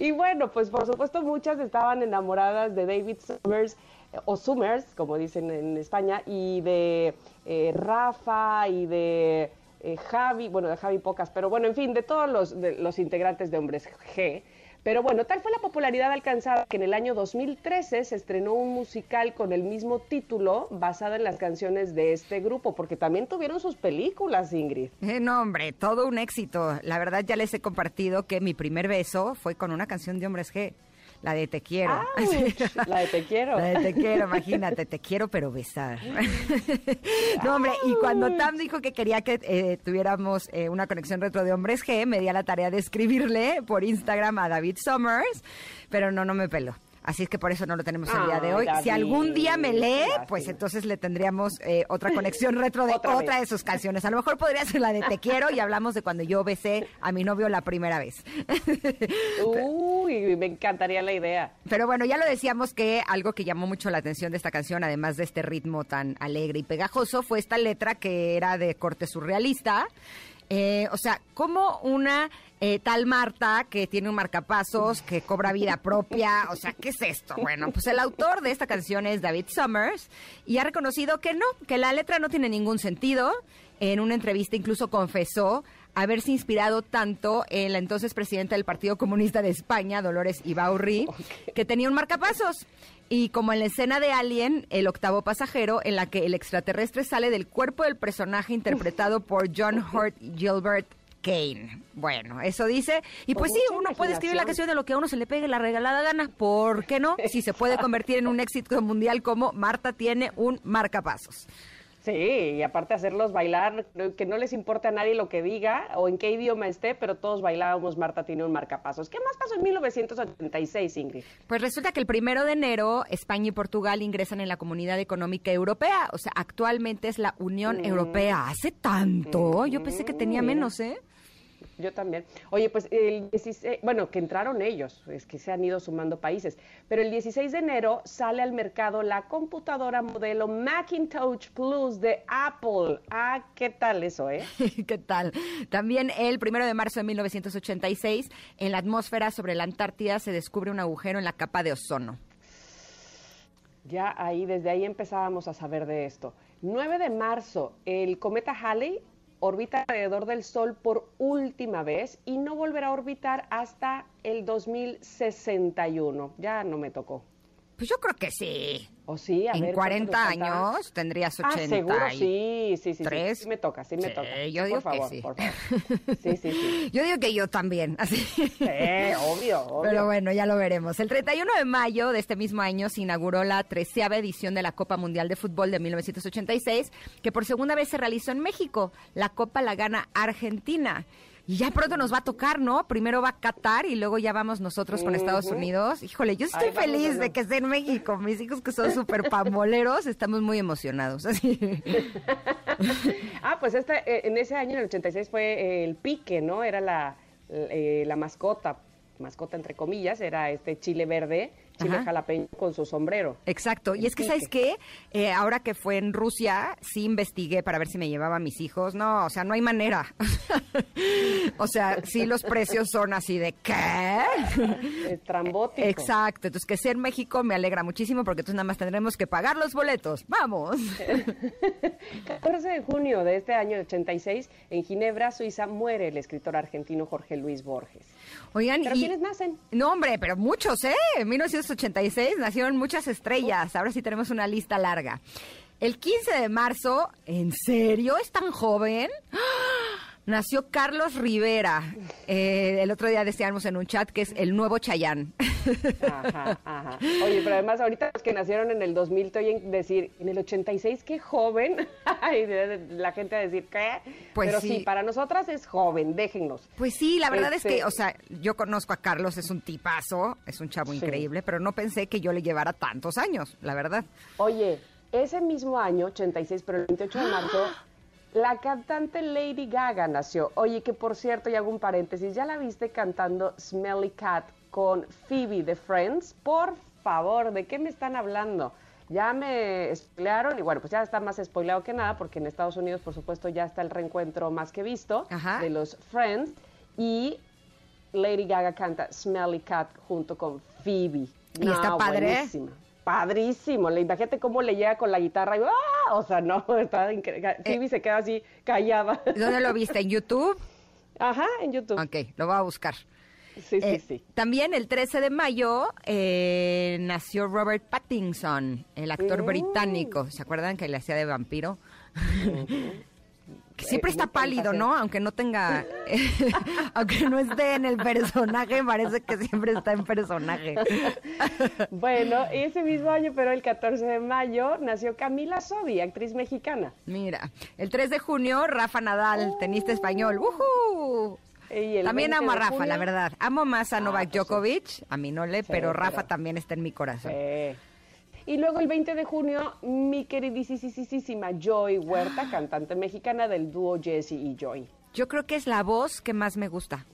B: Y bueno, pues por supuesto muchas estaban enamoradas de David Summers, o Summers, como dicen en España, y de eh, Rafa y de eh, Javi, bueno, de Javi pocas, pero bueno, en fin, de todos los, integrantes de Hombres G. Pero bueno, tal fue la popularidad alcanzada que en el año 2013 se estrenó un musical con el mismo título basado en las canciones de este grupo, porque también tuvieron sus películas, Ingrid.
C: Eh, no, hombre, todo un éxito. La verdad ya les he compartido que mi primer beso fue con una canción de Hombres G, la de Te quiero.
B: La de Te quiero.
C: La de Te quiero, imagínate, te quiero pero besar. <laughs> no, hombre, y cuando Tam dijo que quería que eh, tuviéramos eh, una conexión retro de Hombres G, me di a la tarea de escribirle por Instagram a David Summers, pero no, no me peló. Así es que por eso no lo tenemos el día de
B: Ay,
C: hoy. si algún día me lee, pues entonces le tendríamos eh, otra conexión <laughs> retro de
B: Otra
C: otra, de sus canciones. A lo mejor podría ser la de Te quiero y hablamos de cuando yo besé a mi novio la primera vez. <laughs>
B: Uy, me encantaría la idea.
C: Pero bueno, ya lo decíamos que algo que llamó mucho la atención de esta canción, además de este ritmo tan alegre y pegajoso, fue esta letra que era de corte surrealista. Eh, o sea, como una eh, tal Marta que tiene un marcapasos, que cobra vida propia, o sea, ¿qué es esto? Bueno, pues el autor de esta canción es David Summers y ha reconocido que no, que la letra no tiene ningún sentido. En una entrevista incluso confesó haberse inspirado tanto en la entonces presidenta del Partido Comunista de España, Dolores Ibaurri, que tenía un marcapasos. Y como en la escena de Alien, el octavo pasajero, en la que el extraterrestre sale del cuerpo del personaje interpretado por John Hurt Gilbert Kane. Bueno, eso dice. Y pues sí, uno puede escribir la canción de lo que a uno se le pegue la regalada gana. ¿Por qué no? Si se puede convertir en un éxito mundial como Marta tiene un marcapasos.
B: Sí, y aparte hacerlos bailar, que no les importe a nadie lo que diga o en qué idioma esté, pero todos bailábamos Marta tiene un marcapasos. ¿Qué más pasó en 1986, Ingrid?
C: Pues resulta que el primero de enero España y Portugal ingresan en la Comunidad Económica Europea. O sea, actualmente es la Unión Europea. ¿Hace tanto? Yo pensé que tenía
B: mira.
C: menos, ¿eh?
B: Yo también. Oye, pues el 16, bueno, que entraron ellos, es que se han ido sumando países, pero el 16 de enero sale al mercado la computadora modelo Macintosh Plus de Apple. Ah, ¿qué tal eso, eh? <laughs>
C: ¿Qué tal? También el primero de marzo de 1986, en la atmósfera sobre la Antártida se descubre un agujero en la capa de ozono.
B: Ya ahí, desde ahí empezábamos a saber de esto. 9 de marzo, el cometa Halley orbita alrededor del Sol por última vez y no volverá a orbitar hasta el 2061. Ya no me tocó.
C: Pues yo creo que sí.
B: ¿O sí? A
C: en
B: ver,
C: 40
B: ¿cuánto nos falta?
C: años tendrías
B: Ah,
C: 80.
B: seguro,
C: y-
B: sí, sí, sí, sí.
C: tres.
B: Sí me toca, sí me
C: Sí,
B: toca.
C: yo digo
B: por
C: que
B: favor,
C: sí.
B: por favor. <laughs> Sí, sí, sí.
C: Yo digo que yo también, así.
B: Sí, obvio, obvio.
C: Pero bueno, ya lo veremos. El 31 de mayo de este mismo año se inauguró la treceava edición de la Copa Mundial de Fútbol de 1986, que por segunda vez se realizó en México. La Copa la gana Argentina. Y ya pronto nos va a tocar, ¿no? Primero va Qatar y luego ya vamos nosotros con Estados. Unidos. Híjole, yo estoy
B: Ahí vamos de
C: feliz de que esté en México. Mis hijos que son súper pamboleros, estamos muy emocionados. Así.
B: Ah, pues este, en ese año, en el 86, fue eh, el pique, ¿no? Era la, eh, la mascota, mascota entre comillas, era este chile verde, chile
C: Ajá.
B: jalapeño con su sombrero.
C: Exacto. Y es que, ¿sabes qué? Eh, ahora que fue en Rusia, sí investigué para ver si me llevaba a mis hijos. No, o sea, no hay manera. <laughs> o sea, sí los precios son así de ¿qué?
B: Estrambótico.
C: Exacto. Entonces, que sea en México me alegra muchísimo porque entonces nada más tendremos que pagar los boletos. ¡Vamos! <laughs>
B: 14 de junio de este año 86, en Ginebra, Suiza, muere el escritor argentino Jorge Luis Borges.
C: Oigan,
B: ¿Pero
C: y...
B: quiénes nacen?
C: No, hombre, pero muchos, ¿eh? En 1986 nacieron muchas estrellas. Ahora sí tenemos una lista larga. El 15 de marzo, ¿en serio? ¿Es tan joven? ¡Ah! Nació Carlos Rivera. Eh, el otro día decíamos en un chat que es el nuevo Chayán.
B: Ajá, ajá. Oye, pero además ahorita los que nacieron en el 2000 te oyen decir, en el 86, qué joven. <laughs> y la gente a decir, ¿qué?
C: Pues
B: pero
C: sí.
B: sí. para nosotras es joven, déjennos.
C: Pues sí, la verdad es
B: Este-
C: que, o sea, yo conozco a Carlos, es un tipazo, es un chavo
B: Sí.
C: increíble, pero no pensé que yo le llevara tantos años, la verdad.
B: Oye, ese mismo año, 86, pero el 28 de marzo, la cantante Lady Gaga nació. Oye, que por cierto, y hago un paréntesis, ¿ya la viste cantando Smelly Cat con Phoebe de Friends? Por favor, ¿de qué me están hablando? Ya me spoilearon y bueno, pues ya está más spoileado que nada porque en Estados Unidos, por supuesto, ya está el reencuentro más que visto
C: Ajá.
B: de los Friends y Lady Gaga canta Smelly Cat junto con Phoebe.
C: ¿Y está padre?
B: buenísima. Padrísimo. Le imagínate cómo le llega con la guitarra y ¡ah! O sea, no, <laughs> está increíble. Phoebe se queda así callada.
C: ¿Dónde lo viste? ¿En YouTube?
B: Ajá, en YouTube.
C: Ok, lo voy a buscar.
B: Sí,
C: Eh,
B: sí, sí.
C: También el 13 de mayo eh, nació Robert Pattinson, el actor
B: Mm.
C: británico. ¿Se acuerdan que le hacía de vampiro? Que siempre
B: Eh,
C: está pálido. ¿no? Aunque no tenga, <laughs> aunque no esté en el personaje, parece que siempre está en personaje. <laughs>
B: Bueno, ese mismo año, pero el 14 de mayo, nació Camila Sobi, actriz mexicana.
C: Mira, el 3 de junio, Rafa Nadal, tenista español. ¡Uhú!
B: Y el
C: También
B: 20
C: amo a Rafa,
B: junio-
C: la verdad. Amo más a
B: Ah,
C: Novak
B: pues sí.
C: Djokovic, a mí no le,
B: Sí,
C: pero Rafa
B: pero-
C: también está en mi corazón.
B: Sí. Y luego el 20 de junio, mi queridísima Joy Huerta, <gasps> cantante mexicana del dúo Jesse y Joy.
C: Yo creo que es la voz que más me gusta.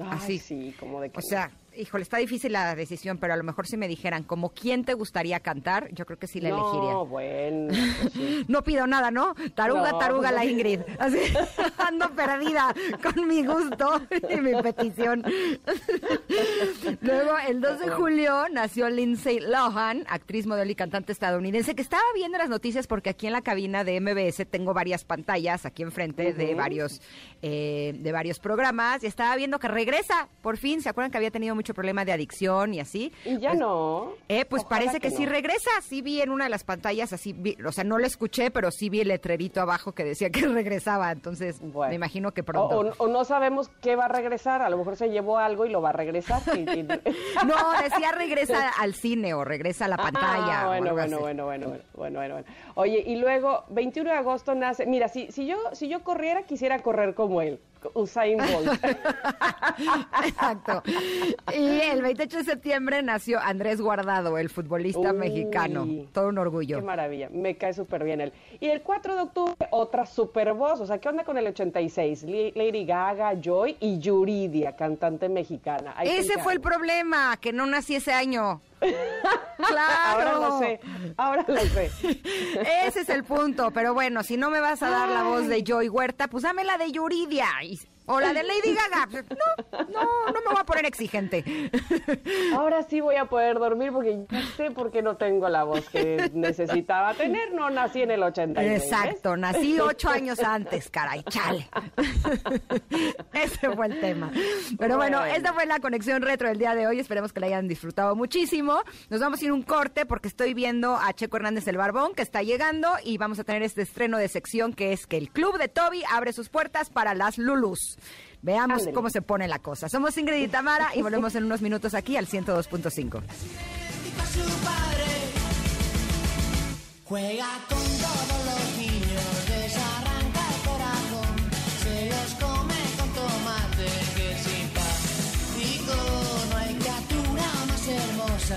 B: Ay,
C: Así.
B: sí, como de que
C: O sea, híjole, está difícil la decisión, pero a lo mejor si me dijeran como quién te gustaría cantar, yo creo que sí la elegiría.
B: No, bueno. pues sí. <laughs>
C: No pido nada, ¿no? Taruga,
B: No,
C: taruga
B: pues
C: la. Ingrid. Así, <laughs> ando perdida con mi gusto y mi petición. <laughs> Luego, el 2 de julio nació Lindsay Lohan, actriz, modelo y cantante estadounidense, que estaba viendo las noticias porque aquí en la cabina de MBS tengo varias pantallas aquí enfrente de varios eh, de varios programas y estaba viendo que regresa, por fin. ¿Se acuerdan que había tenido mucho problema de adicción y así?
B: Y ya
C: Pues,
B: no.
C: eh, pues
B: Ojalá
C: parece que, sí
B: no.
C: regresa. Sí vi en una de las pantallas, así, vi- o sea, no lo escuché, pero sí vi el letrerito abajo que decía que <laughs> regresaba. Entonces,
B: Bueno.
C: me imagino que pronto.
B: o- o no sabemos qué va a regresar, a lo mejor se llevó algo y lo va a regresar. y- y- <laughs> <laughs>
C: No, decía regresa al cine o regresa a la pantalla.
B: Ah, bueno, bueno, bueno, bueno, bueno, bueno, bueno, bueno. Oye, y luego, 21 de agosto nace, mira, si, si yo si yo corriera, quisiera correr como él, Usain Bolt. <laughs>
C: Exacto. Y el 28 de septiembre nació Andrés Guardado, el futbolista
B: Uy.
C: mexicano. Todo un
B: Qué
C: orgullo.
B: maravilla, me cae súper bien él. Y el 4 de octubre, otra super voz, o sea, ¿qué onda con el 86? Li- Lady Gaga, Joy y Yuridia, cantante mexicana. Ahí
C: Ese fue el problema, que no nací ese año. Claro.
B: Ahora lo sé, ahora lo sé. <laughs>
C: Ese es el punto, pero bueno, si no me vas a dar la voz de Joy Huerta, pues dame la de Yuridia y- o la de Lady Gaga. No, no, no me voy a poner exigente.
B: Ahora sí voy a poder dormir porque ya sé por qué no tengo la voz que necesitaba tener. No nací en el 86. ¿ves?
C: Exacto, nací ocho años antes, caray, chale. Ese fue el tema. Pero bueno,
B: Bueno.
C: esta fue la conexión retro del día de hoy. Esperemos que la hayan disfrutado muchísimo. Nos vamos a ir un corte porque estoy viendo a Checo Hernández el Barbón que está llegando y vamos a tener este estreno de sección que es que el Club de Toby abre sus puertas para las Lulus. Veamos
B: Ándele.
C: cómo se pone la cosa. Somos Ingrid y Tamara y volvemos en unos minutos aquí al 102.5.
G: idéntico a su padre. Juega con todos los niños, les arranca el corazón, se los come con tomate, que simpático. No hay criatura más hermosa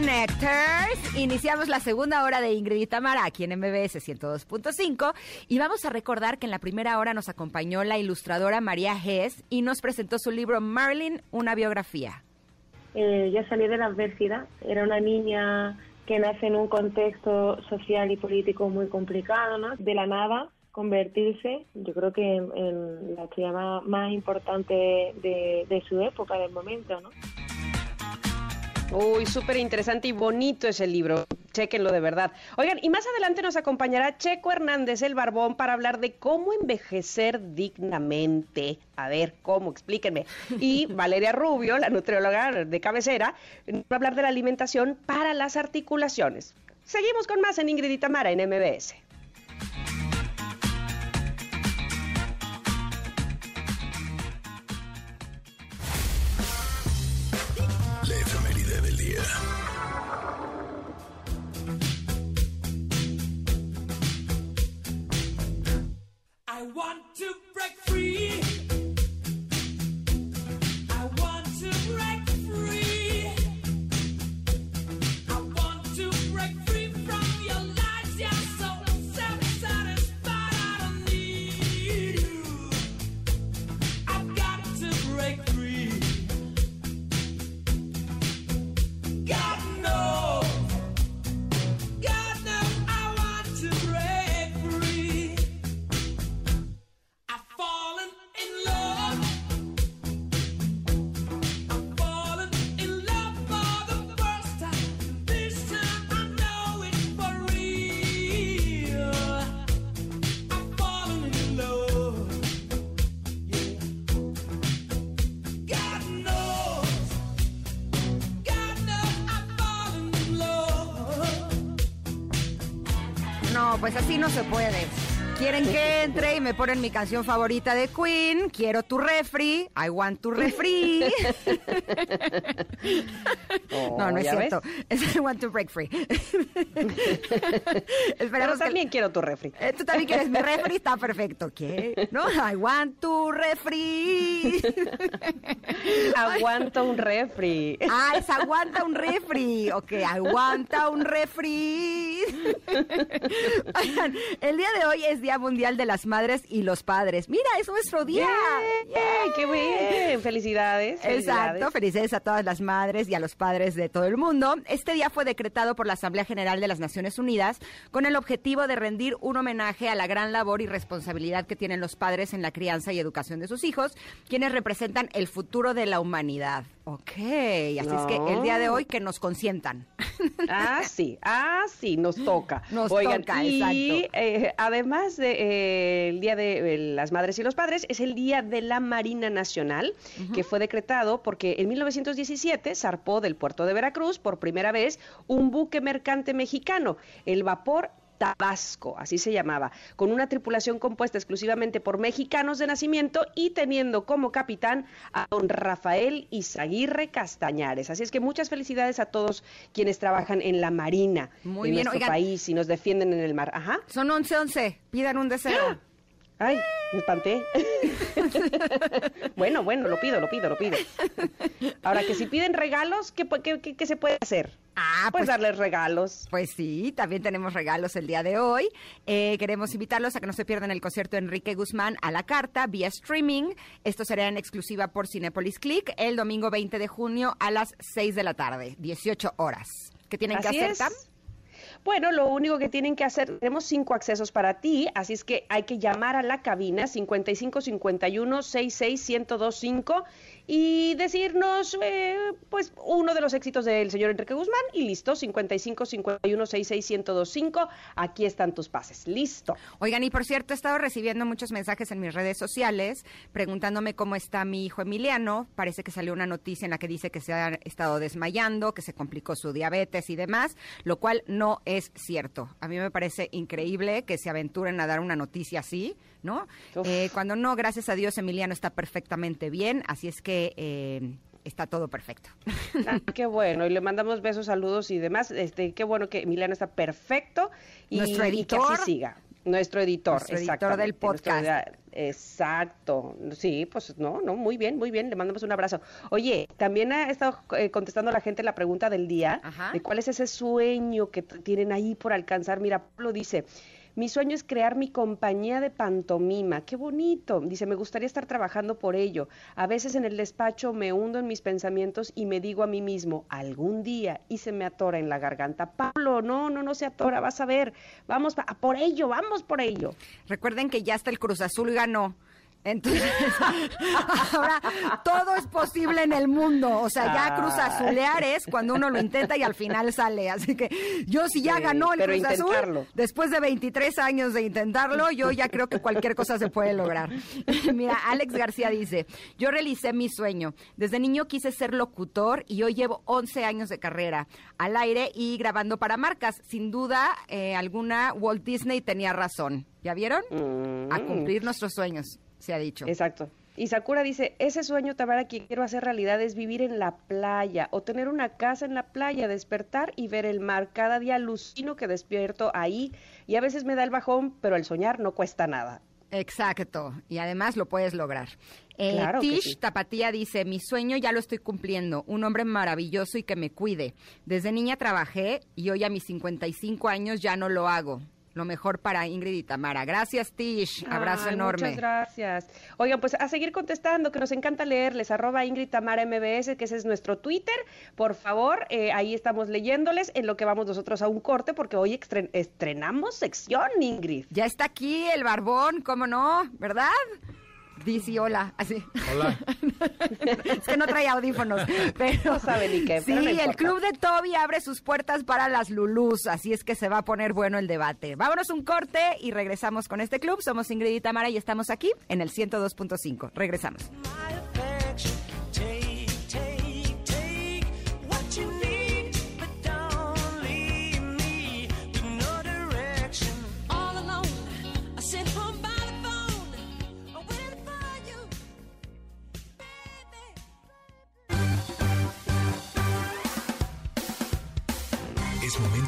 C: Nectars, iniciamos la segunda hora de Ingrid y Tamara aquí en MBS 102.5 y vamos a recordar que en la primera hora nos acompañó la ilustradora María Hess y nos presentó su libro Marilyn, una biografía.
E: Eh, yo salí de la adversidad. Era una niña que nace en un contexto social y político muy complicado, ¿no? De la nada convertirse, yo creo que en, la estrella más, más importante de, de su época, del momento, ¿no?
B: Uy, súper interesante y bonito ese libro. Chéquenlo de verdad. Oigan, y más adelante nos acompañará Checo Hernández, el Barbón, para hablar de cómo envejecer dignamente. A ver, ¿cómo? Explíquenme. Y <laughs> Valeria Rubio, la nutrióloga de cabecera, va a hablar de la alimentación para las articulaciones. Seguimos con más en Ingrid y Tamara en MBS.
A: Día.
G: I want to break free.
C: No, se puede. Quieren que entre y me ponen mi canción favorita de Queen, Quiero tu refri, I want tu refri. <laughs> no, no es
B: Oh, ¿ya
C: cierto. <laughs> Es I want to break free. <laughs>
B: Pero
C: que-
B: también quiero tu refri.
C: Eh, Tú también quieres mi refri, está perfecto. ¿Qué? No, I want tu refri.
B: Aguanto un refri.
C: Ah, es aguanta un refri. Ok, aguanta un refri. Oigan, el día de hoy es Día Mundial de las Madres y los Padres. Mira, es nuestro día.
B: ¡Yay! ¡Qué bien! Felicidades.
C: Exacto,
B: felicidades.
C: felicidades a todas las madres y a los padres de todo el mundo. Este día fue decretado por la Asamblea General de las Naciones Unidas con el objetivo de rendir un homenaje a la gran labor y responsabilidad que tienen los padres en la crianza y educación de sus hijos, quienes representan el futuro de la humanidad. Ok, así es que el día de hoy que nos consientan. <laughs>
B: Ah, sí, ah, sí, nos toca.
C: Nos
B: Oigan,
C: toca,
B: y
C: exacto.
B: eh, además del de, eh, Día de eh, las Madres y los Padres, es el Día de la Marina Nacional, que fue decretado porque en 1917 zarpó del puerto de Veracruz por primera vez un buque mercante mexicano, el vapor Tabasco, así se llamaba, con una tripulación compuesta exclusivamente por mexicanos de nacimiento y teniendo como capitán a don Rafael Izaguirre Castañares. Así es que muchas felicidades a todos quienes trabajan en la Marina
C: Muy
B: de
C: bien,
B: nuestro
C: oigan.
B: país y nos defienden en el mar. Ajá.
C: Son 11-11, pidan un deseo.
B: Ay, me espanté. <laughs> bueno, bueno, lo pido, lo pido, lo pido. Ahora que si piden regalos, ¿qué, qué- qué- qué se puede hacer?
C: Ah,
B: Pues
C: pues
B: darles regalos.
C: Pues sí, también tenemos regalos el día de hoy. Eh, queremos invitarlos a que no se pierdan el concierto de Enrique Guzmán a la carta vía streaming. Esto será en exclusiva por Cinepolis Click el domingo 20 de junio a las 6 de la tarde, 18 horas. ¿Qué tienen que
B: Así
C: hacer,
B: es.
C: Tam?
B: Bueno, lo único que tienen que hacer, tenemos cinco accesos para ti, así es que hay que llamar a la cabina 55 51 66 1025 y decirnos, eh, pues, uno de los éxitos del señor Enrique Guzmán y listo, 55 51 66 1025, aquí están tus pases, listo.
C: Oigan, y por cierto, he estado recibiendo muchos mensajes en mis redes sociales preguntándome cómo está mi hijo Emiliano. Parece que salió una noticia en la que dice que se ha estado desmayando, que se complicó su diabetes y demás, lo cual no es cierto. A mí me parece increíble que se aventuren a dar una noticia así, ¿no? Eh, cuando no, gracias a Dios, Emiliano está perfectamente bien, así es que eh, está todo perfecto.
B: Ah, <laughs> qué bueno, y le mandamos besos, saludos y demás. Este, qué bueno que Emiliano está perfecto y,
C: Nuestro
B: y que
C: editor.
B: así siga. Nuestro editor,
C: Nuestro editor del podcast.
B: exacto. Sí, pues no, no, muy bien, muy bien. Le mandamos un abrazo. Oye, también ha estado eh, contestando la gente la pregunta del día
C: Ajá.
B: de cuál es ese sueño que tienen ahí por alcanzar. Mira, Pablo dice. Mi sueño es crear mi compañía de pantomima. Qué bonito. Dice, me gustaría estar trabajando por ello. A veces en el despacho me hundo en mis pensamientos y me digo a mí mismo, algún día, y se me atora en la garganta. Pablo, no, no, no se atora, vas a ver. Vamos por ello, vamos por ello.
C: Recuerden que ya hasta el Cruz Azul ganó. Entonces, <laughs> ahora todo es posible en el mundo. O sea, ya. Cruz Azulear es cuando uno lo intenta y al final sale. Así que yo si ya
B: Sí,
C: ganó el Cruz
B: intentarlo.
C: Azul, después de 23 años de intentarlo, yo ya creo que cualquier cosa se puede lograr. <laughs> Mira, Alex García dice, yo realicé mi sueño. Desde niño quise ser locutor y hoy llevo 11 años de carrera al aire y grabando para marcas. Sin duda eh, alguna, Walt Disney tenía razón. ¿Ya vieron? A
B: Mm.
C: cumplir nuestros sueños, se ha dicho.
B: Exacto. Y Sakura dice, ese sueño, Tamara, que quiero hacer realidad es vivir en la playa o tener una casa en la playa, despertar y ver el mar. Cada día alucino que despierto ahí y a veces me da el bajón, pero el soñar no cuesta nada.
C: Exacto, y además lo puedes lograr. Eh,
B: Claro
C: Tish
B: sí.
C: Tapatía dice, mi sueño ya lo estoy cumpliendo, un hombre maravilloso y que me cuide. Desde niña trabajé y hoy a mis 55 años ya no lo hago. Lo mejor para Ingrid y Tamara. Gracias, Tish. Abrazo
B: Ay,
C: enorme.
B: Muchas gracias. Oigan, pues a seguir contestando, que nos encanta leerles. Arroba Ingrid Tamara MBS, que ese es nuestro Twitter. Por favor, eh, ahí estamos leyéndoles en lo que vamos nosotros a un corte, porque hoy estren- estrenamos sección, Ingrid.
C: Ya está aquí el barbón, ¿cómo no? ¿Verdad? Dice hola, así.
H: Hola. <laughs>
C: es que no trae audífonos. Pero
B: No sabe ni qué,
C: Sí,
B: pero no
C: el club de Toby abre sus puertas para las Lulús, así es que se va a poner bueno el debate. Vámonos un corte y regresamos con este club. Somos Ingrid y Tamara y estamos aquí en el 102.5. Regresamos.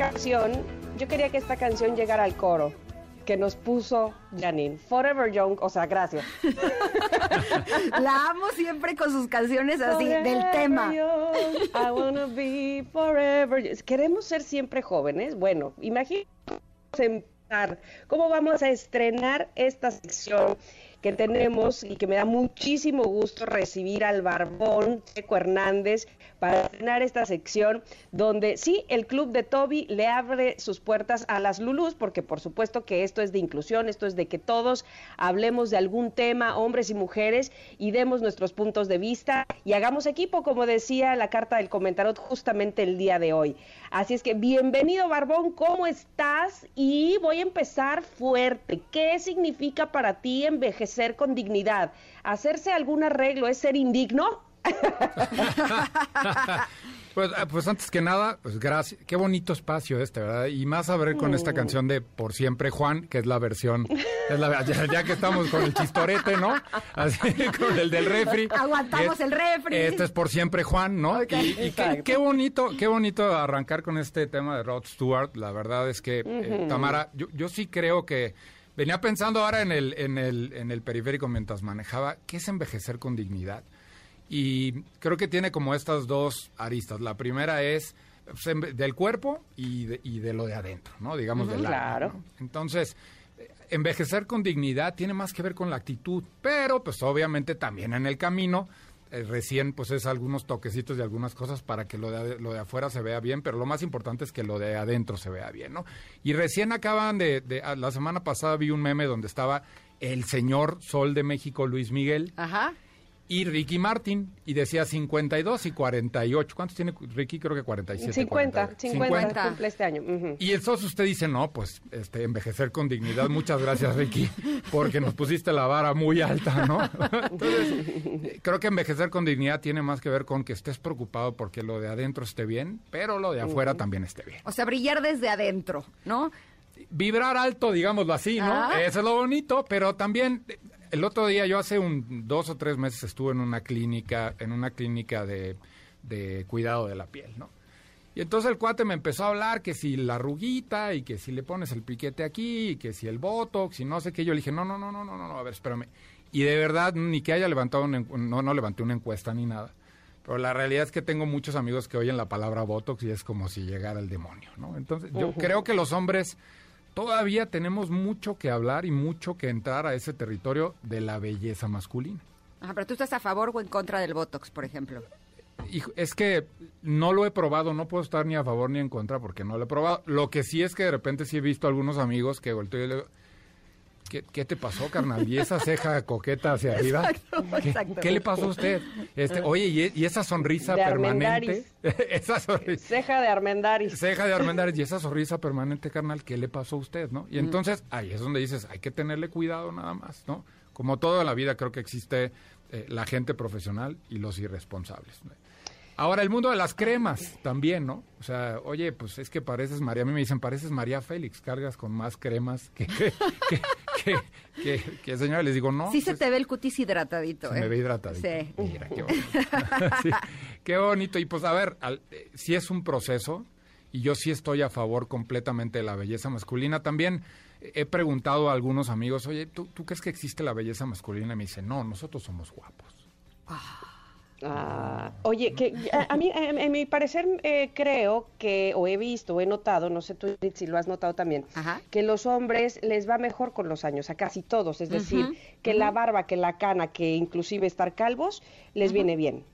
B: Canción, yo quería que esta canción llegara al coro que nos puso Janine. Forever Young, o sea, gracias. <laughs>
C: La amo siempre con sus canciones así, del tema.
B: young, I wanna be forever. Queremos ser siempre jóvenes. Bueno, imagínate empezar. ¿Cómo vamos a estrenar esta sección que tenemos y que me da muchísimo gusto recibir al Barbón Checo Hernández para estrenar esta sección donde sí, el club de Toby le abre sus puertas a las Lulus, porque por supuesto que esto es de inclusión, esto es de que todos hablemos de algún tema, hombres y mujeres, y demos nuestros puntos de vista y hagamos equipo, como decía la carta del comentarot justamente el día de hoy. Así es que bienvenido Barbón, ¿cómo estás? Y voy a empezar fuerte. ¿Qué significa para ti envejecer con dignidad? ¿Hacerse algún arreglo es ser indigno? <laughs>
H: Pues, ah, pues antes que nada, pues gracias. Qué bonito espacio este, ¿verdad? Y más a ver con esta canción de Por Siempre Juan, que es la versión, es la- ya, ya que estamos con el chistorete, ¿no? Así, <laughs> con el del refri.
C: Aguantamos
H: es-
C: el refri.
H: Este es Por Siempre Juan, ¿no? Y, y qué, bonito, qué bonito arrancar con este tema de Rod Stewart. La verdad es que, eh, Tamara, yo, yo sí creo que venía pensando ahora en el, en el, en el periférico mientras manejaba, ¿qué es envejecer con dignidad? Y creo que tiene como estas dos aristas. La primera es pues, del cuerpo y de, y de lo de adentro, ¿no? Digamos del alma,
B: claro.
H: ¿no? Entonces, eh, envejecer con dignidad tiene más que ver con la actitud, pero pues obviamente también en el camino eh, recién pues es algunos toquecitos de algunas cosas para que lo de, lo de afuera se vea bien, pero lo más importante es que lo de adentro se vea bien, ¿no? Y recién acaban de, de- a- la semana pasada vi un meme donde estaba el señor Sol de México, Luis Miguel,
C: Ajá.
H: Y Ricky Martin, y decía 52 y 48. ¿Cuántos tiene Ricky? Creo que 47.
B: 50,
H: 40.
B: 50, cumple este año. ujú.
H: Y entonces usted dice, no, pues este, envejecer con dignidad. Muchas gracias, Ricky, porque nos pusiste la vara muy alta, ¿no? <laughs> Entonces, eh, creo que envejecer con dignidad tiene más que ver con que estés preocupado porque lo de adentro esté bien, pero lo de afuera también esté bien.
C: O sea, brillar desde adentro, ¿no?
H: Vibrar alto, digámoslo así, ¿no?
C: Ah.
H: Eso es lo bonito, pero también eh, el otro día, yo hace un dos o tres meses estuve en una clínica, en una clínica de, de cuidado de la piel, ¿no? Y entonces el cuate me empezó a hablar que si la ruguita y que si le pones el piquete aquí y que si el botox y no sé qué. Yo le dije, no, no, no, no, no, no, no, a ver, espérame. Y de verdad, ni que haya levantado, una no, no levanté una encuesta ni nada. Pero la realidad es que tengo muchos amigos que oyen la palabra botox y es como si llegara el demonio, ¿no? Entonces, yo creo que los hombres todavía tenemos mucho que hablar y mucho que entrar a ese territorio de la belleza masculina.
C: Ajá, pero tú estás a favor o en contra del Botox, por ejemplo.
H: Hijo, es que no lo he probado, no puedo estar ni a favor ni en contra porque no lo he probado. Lo que sí es que de repente sí he visto algunos amigos que volteo y le digo, ¿qué, qué te pasó, carnal? ¿Y esa ceja coqueta hacia arriba? <laughs> ¿Qué,
C: exacto.
H: qué le pasó a usted? Este, oye, ¿y, y esa sonrisa
B: De
H: permanente? <laughs> esa sonrisa.
B: Ceja de Armendaris.
H: Ceja de Armendáriz y esa sonrisa permanente, carnal, ¿qué le pasó a usted, no? Y entonces ahí es donde dices, hay que tenerle cuidado nada más, ¿no? Como toda la vida creo que existe eh, la gente profesional y los irresponsables. Ahora, el mundo de las cremas también, ¿no? O sea, oye, pues es que pareces María, a mí me dicen, pareces María Félix, cargas con más cremas que, que, que, que, que- que señora. Les digo, no.
C: Sí se
H: pues,
C: te ve el cutis hidratadito,
H: se
C: ¿eh?
H: me ve hidratadito.
C: Sí.
H: Mira, qué bonito. <laughs> Sí, qué bonito. Y pues, a ver, al- eh, sí es un proceso y yo sí estoy a favor completamente de la belleza masculina. También he preguntado a algunos amigos, oye, ¿tú, tú crees que existe la belleza masculina? Y me dicen, no, nosotros somos guapos.
B: Ah, oye, que a, a mí, en, en mi parecer, eh, creo que, o he visto, o he notado, no sé tú si lo has notado también,
C: Ajá.
B: que los hombres les va mejor con los años, a casi todos, es decir, que la barba, que la cana, que inclusive estar calvos, les viene bien.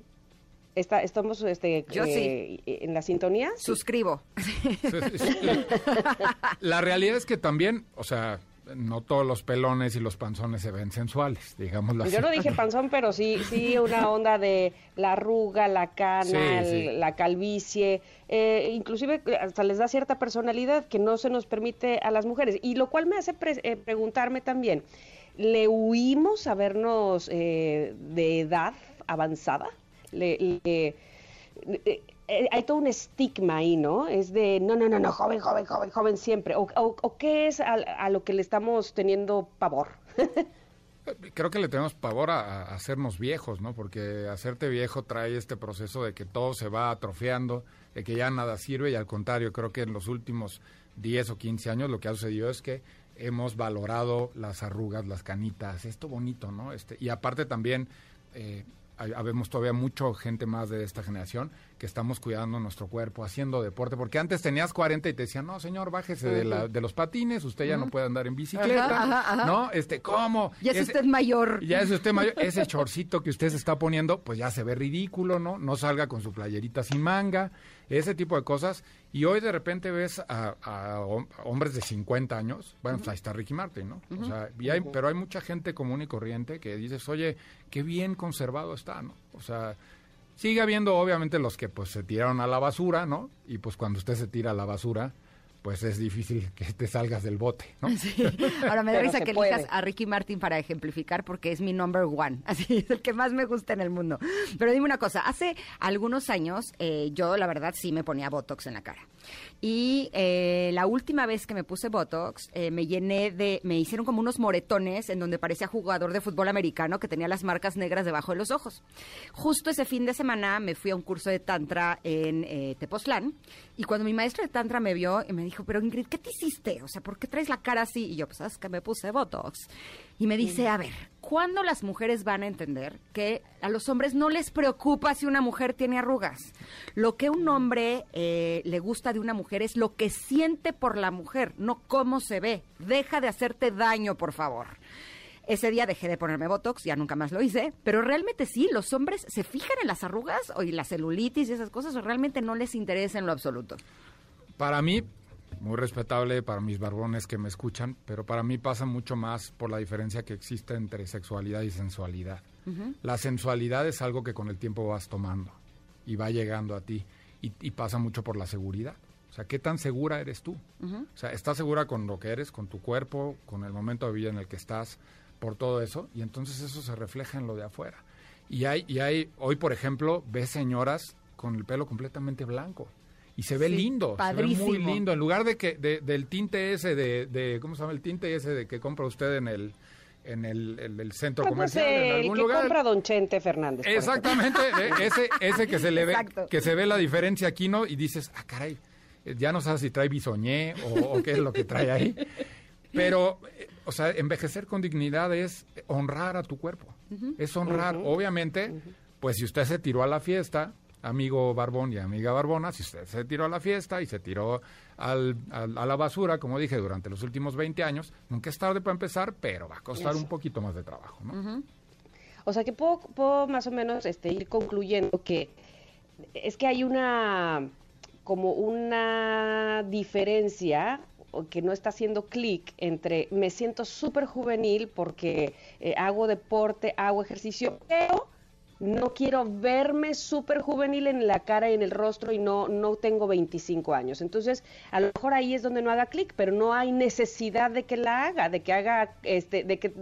B: Está, ¿Estamos este,
C: Yo
B: eh, en la sintonía? Sí.
C: Suscribo. <laughs>
H: La realidad es que también, o sea, no todos los pelones y los panzones se ven sensuales, digámoslo así.
B: Yo no dije panzón, pero sí, sí una onda de la arruga, la cana,
H: Sí,
B: el-
H: sí.
B: la calvicie, eh, inclusive hasta les da cierta personalidad que no se nos permite a las mujeres. Y lo cual me hace pre- eh, preguntarme también, ¿le huimos a vernos eh, de edad avanzada? Le- le- hay todo un estigma ahí, ¿no? Es de, no, no, no, no, joven, joven, joven, joven siempre. ¿O, qué es a, lo que le estamos teniendo pavor? <laughs>
H: Creo que le tenemos pavor a, hacernos viejos, ¿no? Porque hacerte viejo trae este proceso de que todo se va atrofiando, de que ya nada sirve y al contrario, creo que en los últimos 10 o 15 años lo que ha sucedido es que hemos valorado las arrugas, las canitas, esto bonito, ¿no? Este, y aparte también eh, habemos todavía mucha gente más de esta generación que estamos cuidando nuestro cuerpo, haciendo deporte, porque antes tenías 40 y te decían, no, señor, bájese de, la- de los patines, usted ya no puede andar en bicicleta,
C: Ajá, ajá, ajá.
H: ¿no? Este, ¿cómo?
C: Ya es usted mayor.
H: ya es usted mayor, ese chorcito que usted se está poniendo, pues ya se ve ridículo, ¿no? No salga con su playerita sin manga, ese tipo de cosas. Y hoy de repente ves a, a hom- a hombres de 50 años, bueno, pues ahí está Ricky Martin, ¿no? O sea, y hay- pero hay mucha gente común y corriente que dices, oye, qué bien conservado está, ¿no? O sea, sigue habiendo obviamente los que pues se tiraron a la basura, ¿no? Y pues cuando usted se tira a la basura, pues es difícil <laughs> que te salgas del bote, ¿no?
C: Ahora me da risa que
B: puede.
C: elijas a Ricky Martin para ejemplificar porque es mi number one. <laughs> Así es el que más me gusta en el mundo. Pero dime una cosa, hace algunos años eh, yo la verdad sí me ponía Botox en la cara. Y eh, la última vez que me puse Botox eh, me llené de, me hicieron como unos moretones en donde parecía jugador de fútbol americano que tenía las marcas negras debajo de los ojos. Justo ese fin de semana me fui a un curso de tantra en eh, Tepoztlán y cuando mi maestra de tantra me vio y me dijo, pero Ingrid, ¿qué te hiciste? O sea, ¿por qué traes la cara así? Y yo, pues, es que me puse Botox. Y me dice, a ver, ¿cuándo las mujeres van a entender que a los hombres no les preocupa si una mujer tiene arrugas? Lo que un hombre eh, le gusta de una mujer es lo que siente por la mujer, no cómo se ve. Deja de hacerte daño, por favor. Ese día dejé de ponerme Botox, ya nunca más lo hice, pero realmente sí, los hombres se fijan en las arrugas o en la celulitis y esas cosas o realmente no les interesa en lo absoluto.
H: Para mí, muy respetable para mis barbones que me escuchan, pero para mí pasa mucho más por la diferencia que existe entre sexualidad y sensualidad. La sensualidad es algo que con el tiempo vas tomando y va llegando a ti y, y pasa mucho por la seguridad. O sea, ¿qué tan segura eres tú? O sea, ¿estás segura con lo que eres, con tu cuerpo, con el momento de vida en el que estás, por todo eso? Y entonces eso se refleja en lo de afuera. Y hay, y hay hoy, por ejemplo, ves señoras con el pelo completamente blanco. Y se ve
C: Sí,
H: lindo, se ve muy lindo. En lugar de que de- del tinte ese de, de, ¿cómo se llama? El tinte ese de que compra usted en el en el, el- el centro
B: Pues
H: comercial, en
B: el
H: algún
B: que
H: lugar.
B: compra Don Chente Fernández.
H: Exactamente, <laughs> eh, ese, ese que se le ve,
C: Exacto.
H: que se ve la diferencia aquí, ¿no? Y dices, ah, caray, eh, ya no sabes si trae bisoñé o, o qué es lo que trae ahí. Pero, eh, o sea, envejecer con dignidad es honrar a tu cuerpo. Es honrar, obviamente, pues si usted se tiró a la fiesta, amigo Barbón y amiga Barbona, si usted se tiró a la fiesta y se tiró al- al- a la basura, como dije, durante los últimos 20 años, nunca es tarde para empezar, pero va a costar
B: Eso.
H: un poquito más de trabajo, ¿no?
B: O sea que puedo, puedo más o menos este, ir concluyendo que es que hay una como una diferencia que no está haciendo clic entre me siento súper juvenil porque eh, hago deporte, hago ejercicio, pero no quiero verme súper juvenil en la cara y en el rostro y no, no tengo 25 años. Entonces, a lo mejor ahí es donde no haga clic, pero no hay necesidad de que la haga, de que haga, este, de que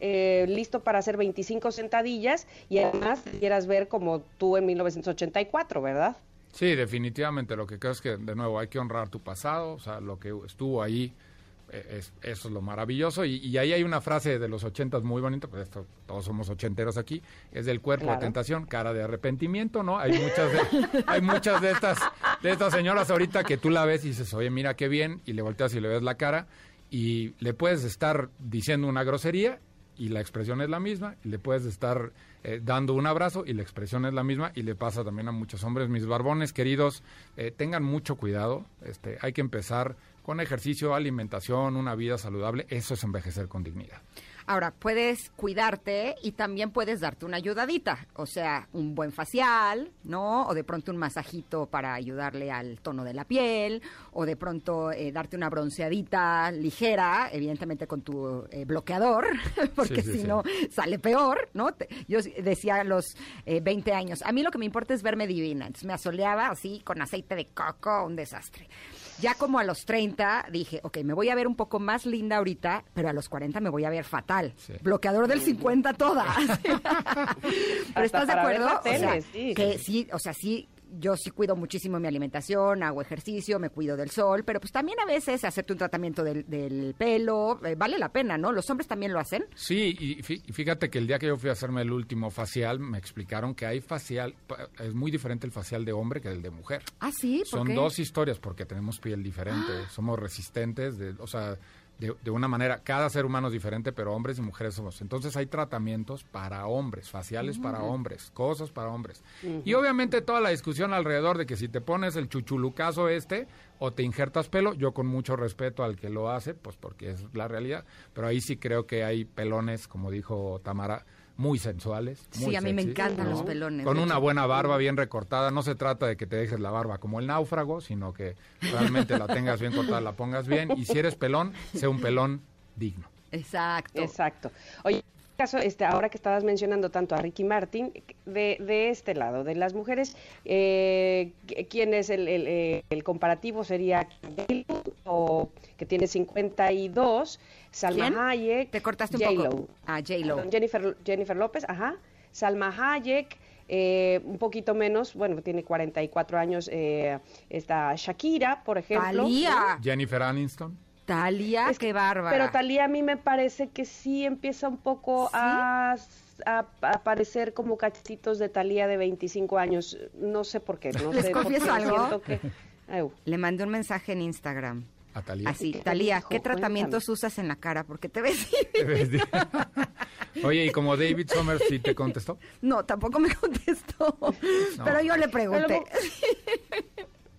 B: eh, listo para hacer 25 sentadillas y además quieras ver como tú en 1984, ¿verdad?
H: Sí, definitivamente. Lo que creo es que, de nuevo, hay que honrar tu pasado, o sea, lo que estuvo ahí, es, eso es lo maravilloso. Y, y ahí hay una frase de los ochentas muy bonita, pues esto, todos somos ochenteros aquí, es del cuerpo
B: Claro.
H: de tentación, cara de arrepentimiento, ¿no? Hay muchas de, <laughs> hay muchas de estas, de estas señoras ahorita que tú la ves y dices, oye, mira qué bien, y le volteas y le ves la cara, y le puedes estar diciendo una grosería y la expresión es la misma, y le puedes estar eh, dando un abrazo y la expresión es la misma, y le pasa también a muchos hombres. Mis barbones queridos, eh, tengan mucho cuidado, este, hay que empezar con ejercicio, alimentación, una vida saludable, eso es envejecer con dignidad.
C: Ahora, puedes cuidarte y también puedes darte una ayudadita, o sea, un buen facial, ¿no? O de pronto un masajito para ayudarle al tono de la piel, o de pronto eh, darte una bronceadita ligera, evidentemente con tu eh, bloqueador, <laughs> porque
H: Sí, sí,
C: si
H: sí.
C: no sale peor, ¿no? Te- Yo decía a los eh, 20 años, a mí lo que me importa es verme divina, entonces me asoleaba así con aceite de coco, un desastre. Ya como a los 30 dije, ok, me voy a ver un poco más linda ahorita, pero a los 40 me voy a ver fatal.
H: Sí.
C: Bloqueador del 50 toda. <laughs> pero estás de acuerdo?
B: la
C: O sea,
B: tele, sí,
C: que
B: sí,
C: o sea, sí, yo sí cuido muchísimo mi alimentación, hago ejercicio, me cuido del sol, pero pues también a veces hacerte un tratamiento del, del pelo, eh, vale la pena, ¿no? Los hombres también lo hacen.
H: Sí, y fí- y fíjate que el día que yo fui a hacerme el último facial, me explicaron que hay facial, es muy diferente el facial de hombre que el de mujer.
C: Ah, sí, ¿por
H: Son
C: qué?
H: dos historias porque tenemos piel diferente, somos resistentes, de, o sea, de, de una manera, cada ser humano es diferente, pero hombres y mujeres somos. Entonces hay tratamientos para hombres, faciales para hombres, cosas para hombres. Y obviamente toda la discusión alrededor de que si te pones el chuchulucazo este o te injertas pelo, yo con mucho respeto al que lo hace, pues porque es la realidad, pero ahí sí creo que hay pelones, como dijo Tamara, muy sensuales.
C: Sí, a mí me encantan los pelones,
H: Con una
C: hecho.
H: buena barba bien recortada. No se trata de que te dejes la barba como el náufrago, sino que realmente la tengas bien cortada, la pongas bien. Y si eres pelón, sea un pelón digno.
C: Exacto.
B: Exacto. Oye, caso, este, ahora que estabas mencionando tanto a Ricky Martin, de, de este lado, de las mujeres, eh, ¿quién es el, el, el comparativo? ¿Sería o que tiene 52, Salma
C: ¿Quién?
B: Hayek,
C: Te cortaste un poco. Ah, J-Lo.
B: Jennifer, Jennifer López, ajá, Salma Hayek, eh, un poquito menos, bueno, tiene 44 años, eh, está Shakira, por ejemplo.
H: Jennifer Aniston.
C: Talía,
B: Es
C: qué bárbara.
B: Pero Talía a mí me parece que sí empieza un poco a, a, a aparecer como cachitos de Talía de 25 años. No sé por qué. No
C: ¿Les
B: sé
C: confieso algo?
B: que-.
C: Le mandé un mensaje en Instagram.
H: A Talía.
C: Así,
B: ¿Qué te
C: Talía? ¿qué tratamientos
B: Cuéntame.
C: usas en la cara? Porque te ves... <laughs> <laughs>
H: Oye, y como David Summers sí te contestó.
C: No, tampoco me contestó. Pero yo le pregunté. <laughs>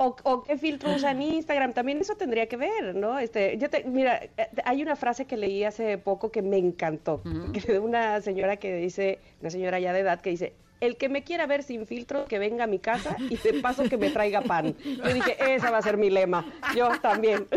B: O, o qué filtro usa en Instagram, también eso tendría que ver, ¿no? Este, yo te, mira, eh, hay una frase que leí hace poco que me encantó, que de una señora que dice, una señora ya de edad que dice, el que me quiera ver sin filtro, que venga a mi casa y de paso que me traiga pan. Yo dije, esa va a ser mi lema. Yo también.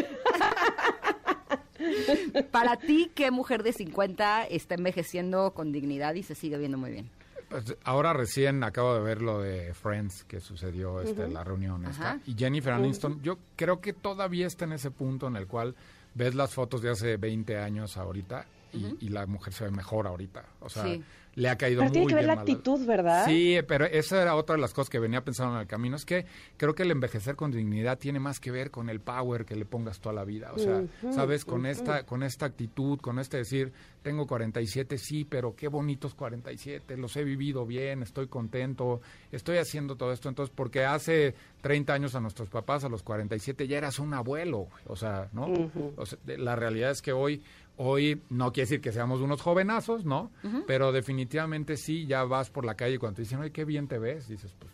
C: Para ti, ¿qué mujer de 50 está envejeciendo con dignidad y se sigue viendo muy bien?
H: Pues, ahora recién acabo de ver lo de Friends que sucedió, este, la reunión esta. Y Jennifer Aniston, yo creo que todavía está en ese punto en el cual ves las fotos de hace 20 años ahorita y, y la mujer se ve mejor ahorita. O sea,
C: Sí.
H: Le ha caído
B: Pero
H: muy
B: tiene que ver
H: bien
B: la
H: mal.
B: actitud, ¿verdad?
H: Sí, pero esa era otra de las cosas que venía pensando en el camino. Es que creo que el envejecer con dignidad tiene más que ver con el power que le pongas toda la vida. O sea, sabes, con esta, con esta actitud, con este decir, tengo 47, sí, pero qué bonitos 47, los he vivido bien, estoy contento, estoy haciendo todo esto. Entonces, porque hace 30 años a nuestros papás, a los 47, ya eras un abuelo, o sea, ¿no? O sea, la realidad es que hoy Hoy no quiere decir que seamos unos jovenazos, ¿no? Pero definitivamente sí, ya vas por la calle y cuando te dicen, oye, qué bien te ves, dices, pues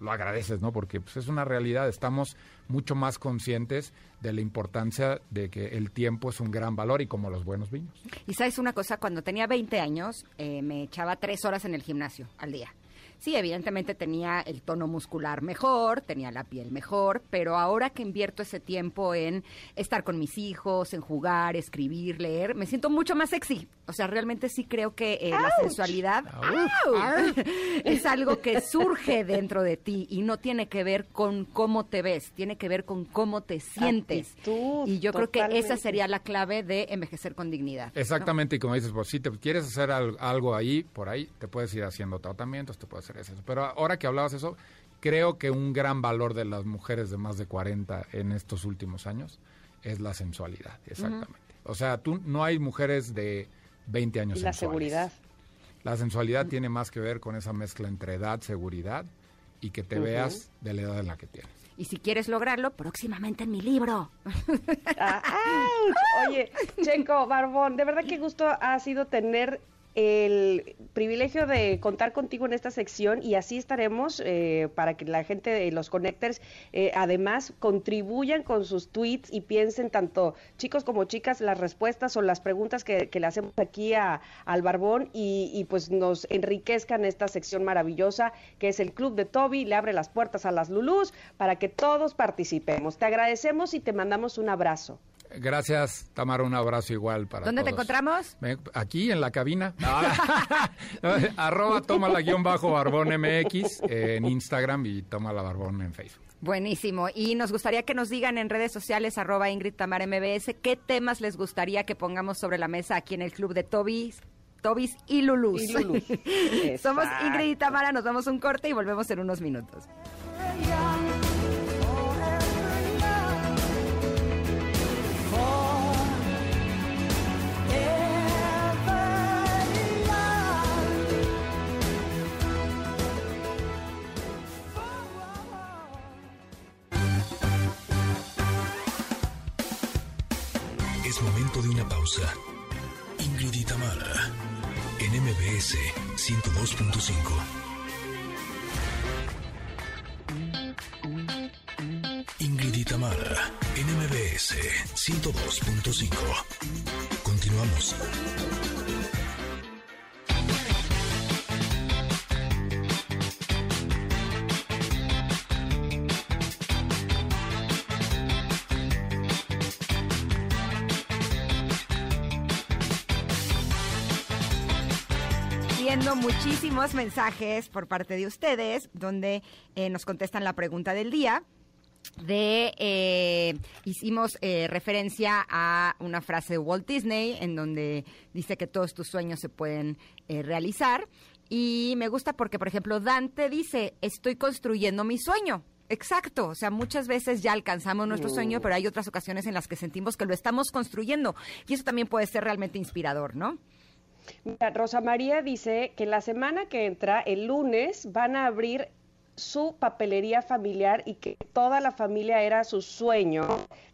H: lo agradeces, ¿no? Porque pues, es una realidad, estamos mucho más conscientes de la importancia de que el tiempo es un gran valor y como los buenos vinos.
C: Y sabes una cosa, cuando tenía 20 años, eh, me echaba tres horas en el gimnasio al día. Sí, evidentemente tenía el tono muscular mejor, tenía la piel mejor, pero ahora que invierto ese tiempo en estar con mis hijos, en jugar, escribir, leer, me siento mucho más sexy. O sea, realmente sí creo que eh, la sensualidad <laughs> es algo que surge dentro de ti y no tiene que ver con cómo te ves, tiene que ver con cómo te sientes.
B: Actitud,
C: y yo creo que esa sería la clave de envejecer con dignidad. ¿no?
H: Exactamente, y como dices, pues si te quieres hacer al- algo ahí, por ahí, te puedes ir haciendo tratamientos, te puedes hacer eso. Pero ahora que hablabas eso, creo que un gran valor de las mujeres de más de 40 en estos últimos años es la sensualidad, exactamente. O sea, tú no hay mujeres de 20 años
B: Y la
H: sensuales.
B: seguridad.
H: La sensualidad tiene más que ver con esa mezcla entre edad, seguridad y que te veas de la edad en la que tienes.
C: Y si quieres lograrlo, próximamente en mi libro.
B: Ah. Oye, Checo, Barbón, de verdad que gusto ha sido tener el privilegio de contar contigo en esta sección y así estaremos eh, para que la gente de los connectors eh, además contribuyan con sus tweets y piensen tanto chicos como chicas las respuestas o las preguntas que, le hacemos aquí a, al Barbón y, y, pues nos enriquezcan esta sección maravillosa que es el Club de Toby, le abre las puertas a las Lulús para que todos participemos. Te agradecemos y te mandamos un abrazo.
H: Gracias, Tamara, un abrazo igual para
C: ¿Dónde te encontramos?
H: Me- Aquí en la cabina. <laughs> Ah, arroba tómala guion bajo barbón MX en Instagram y tómala barbón en Facebook.
C: Buenísimo. Y nos gustaría que nos digan en redes sociales, arroba Ingrid Tamara MBS, qué temas les gustaría que pongamos sobre la mesa aquí en el club de Tobis. Tobis y Lulus.
B: Y Lulus. <laughs>
C: Somos. Ingrid y Tamara, nos damos un corte y volvemos en unos minutos.
A: Pausa. Ingrid en MBS 102.5. Ingrid en MBS 102.5. Continuamos.
C: Viendo muchísimos mensajes por parte de ustedes, donde eh, nos contestan la pregunta del día. De eh, hicimos eh, referencia a una frase de Walt Disney en donde dice que todos tus sueños se pueden eh, realizar y me gusta porque por ejemplo Dante dice estoy construyendo mi sueño Exacto, o sea, muchas veces ya alcanzamos nuestro sueño, pero hay otras ocasiones en las que sentimos que lo estamos construyendo y eso también puede ser realmente inspirador, ¿no?
B: Mira, Rosa María dice que la semana que entra, el lunes, van a abrir su papelería familiar y que toda la familia era su sueño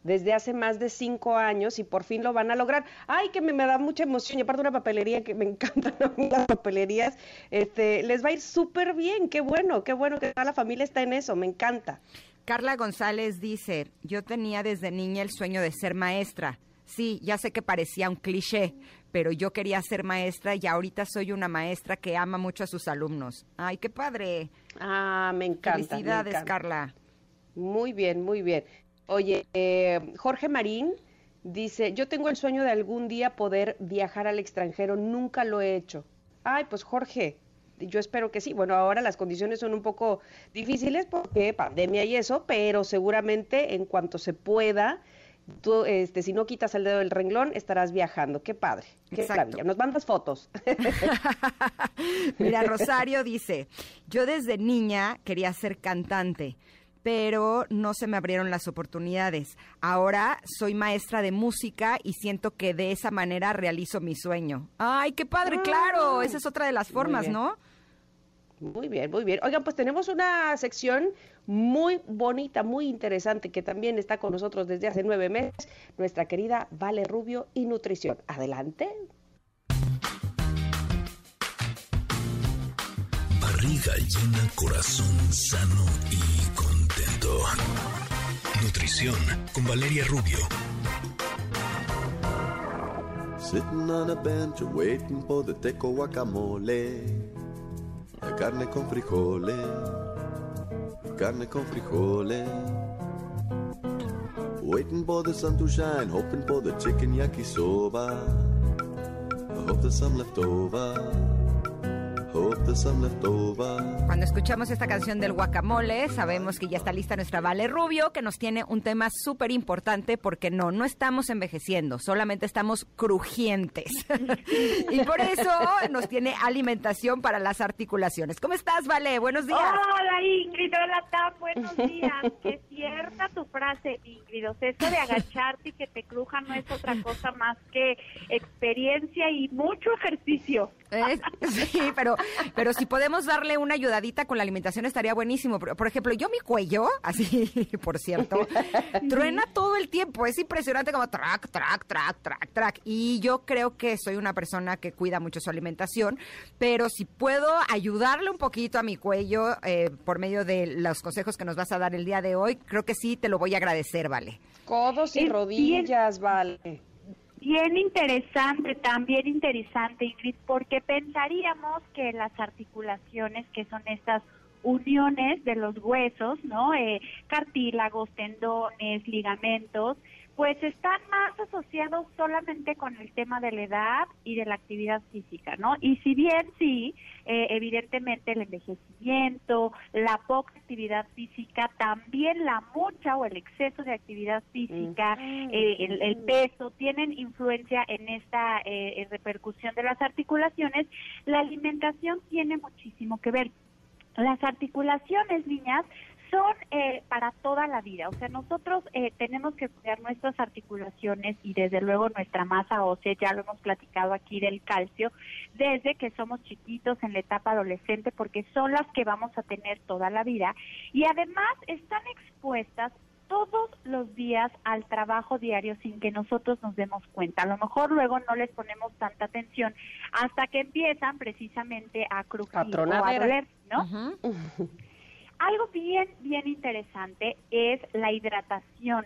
B: desde hace más de cinco años y por fin lo van a lograr. Ay, que me, da mucha emoción. Y aparte una papelería que me <laughs> encantan las papelerías, este, les va a ir súper bien. Qué bueno, qué bueno que toda la familia está en eso. Me encanta.
C: Carla González dice, yo tenía desde niña el sueño de ser maestra. Sí, ya sé que parecía un cliché, pero yo quería ser maestra y ahorita soy una maestra que ama mucho a sus alumnos. Ay, qué padre.
B: Ah, me encanta. me
C: Felicidades,
B: encanta.
C: Carla.
B: Muy bien, muy bien. Oye, eh, Jorge Marín dice, yo tengo el sueño de algún día poder viajar al extranjero, nunca lo he hecho. Ay, pues Jorge, yo espero que sí. Bueno, ahora las condiciones son un poco difíciles porque pandemia y eso, pero seguramente en cuanto se pueda, tú, este, si no quitas el dedo del renglón, estarás viajando. Qué padre, qué
C: Exacto.
B: maravilla. Nos mandas fotos. <laughs>
C: Mira, Rosario dice, yo desde niña quería ser cantante, pero no se me abrieron las oportunidades. Ahora soy maestra de música y siento que de esa manera realizo mi sueño. Ay, qué padre, claro, esa es otra de las formas. ¿no?
B: Muy bien, muy bien. Oigan, pues tenemos una sección muy bonita, muy interesante, que también está con nosotros desde hace nueve meses, nuestra querida Vale Rubio y Nutrición. Adelante.
A: Barriga llena, corazón sano y contento. Nutrición con Valeria Rubio.
I: Sitting on a bench waiting for the teco guacamole. Eh, carne con frijoles, carne con frijoles. Waiting for the sun to shine, hoping for the chicken yakisoba. I hope there's some left over.
C: Cuando escuchamos esta canción del guacamole, sabemos que ya está lista nuestra Vale Rubio, que nos tiene un tema súper importante porque no, no estamos envejeciendo, solamente estamos crujientes. <laughs> y por eso nos tiene alimentación para las articulaciones. ¿Cómo estás, Vale? Buenos días.
J: Hola Ingrid, hola Tam, buenos días. Qué cierta tu frase, Ingrid. O sea, eso de agacharte y que te cruja no es otra cosa más que experiencia y mucho ejercicio.
C: Es- <laughs> sí, pero, pero si podemos darle una ayudadita con la alimentación estaría buenísimo. Por, por ejemplo, yo mi cuello, así, <laughs> por cierto, truena todo el tiempo. Es impresionante como track, track, track, track, track. Y yo creo que soy una persona que cuida mucho su alimentación, pero si puedo ayudarle un poquito a mi cuello eh, por medio de los consejos que nos vas a dar el día de hoy, creo que sí te lo voy a agradecer, ¿vale?
B: Codos y rodillas, vale.
J: Bien interesante, también interesante, Ingrid, porque pensaríamos que las articulaciones, que son estas uniones de los huesos, ¿no? Eh, cartílagos, tendones, ligamentos, pues están más asociados solamente con el tema de la edad y de la actividad física, ¿no? Y si bien sí, eh, evidentemente el envejecimiento, la poca actividad física, también la mucha o el exceso de actividad física, eh, el, el peso, tienen influencia en esta eh, repercusión de las articulaciones. La alimentación tiene muchísimo que ver. Las articulaciones, niñas, son eh, para toda la vida. O sea, nosotros eh, tenemos que cuidar nuestras articulaciones y desde luego nuestra masa ósea, ya lo hemos platicado aquí del calcio, desde que somos chiquitos en la etapa adolescente, porque son las que vamos a tener toda la vida. Y además están expuestas todos los días al trabajo diario sin que nosotros nos demos cuenta. A lo mejor luego no les ponemos tanta atención hasta que empiezan precisamente a crujir
B: A
J: o a doler, ¿no? <laughs> Algo bien, bien interesante es la hidratación.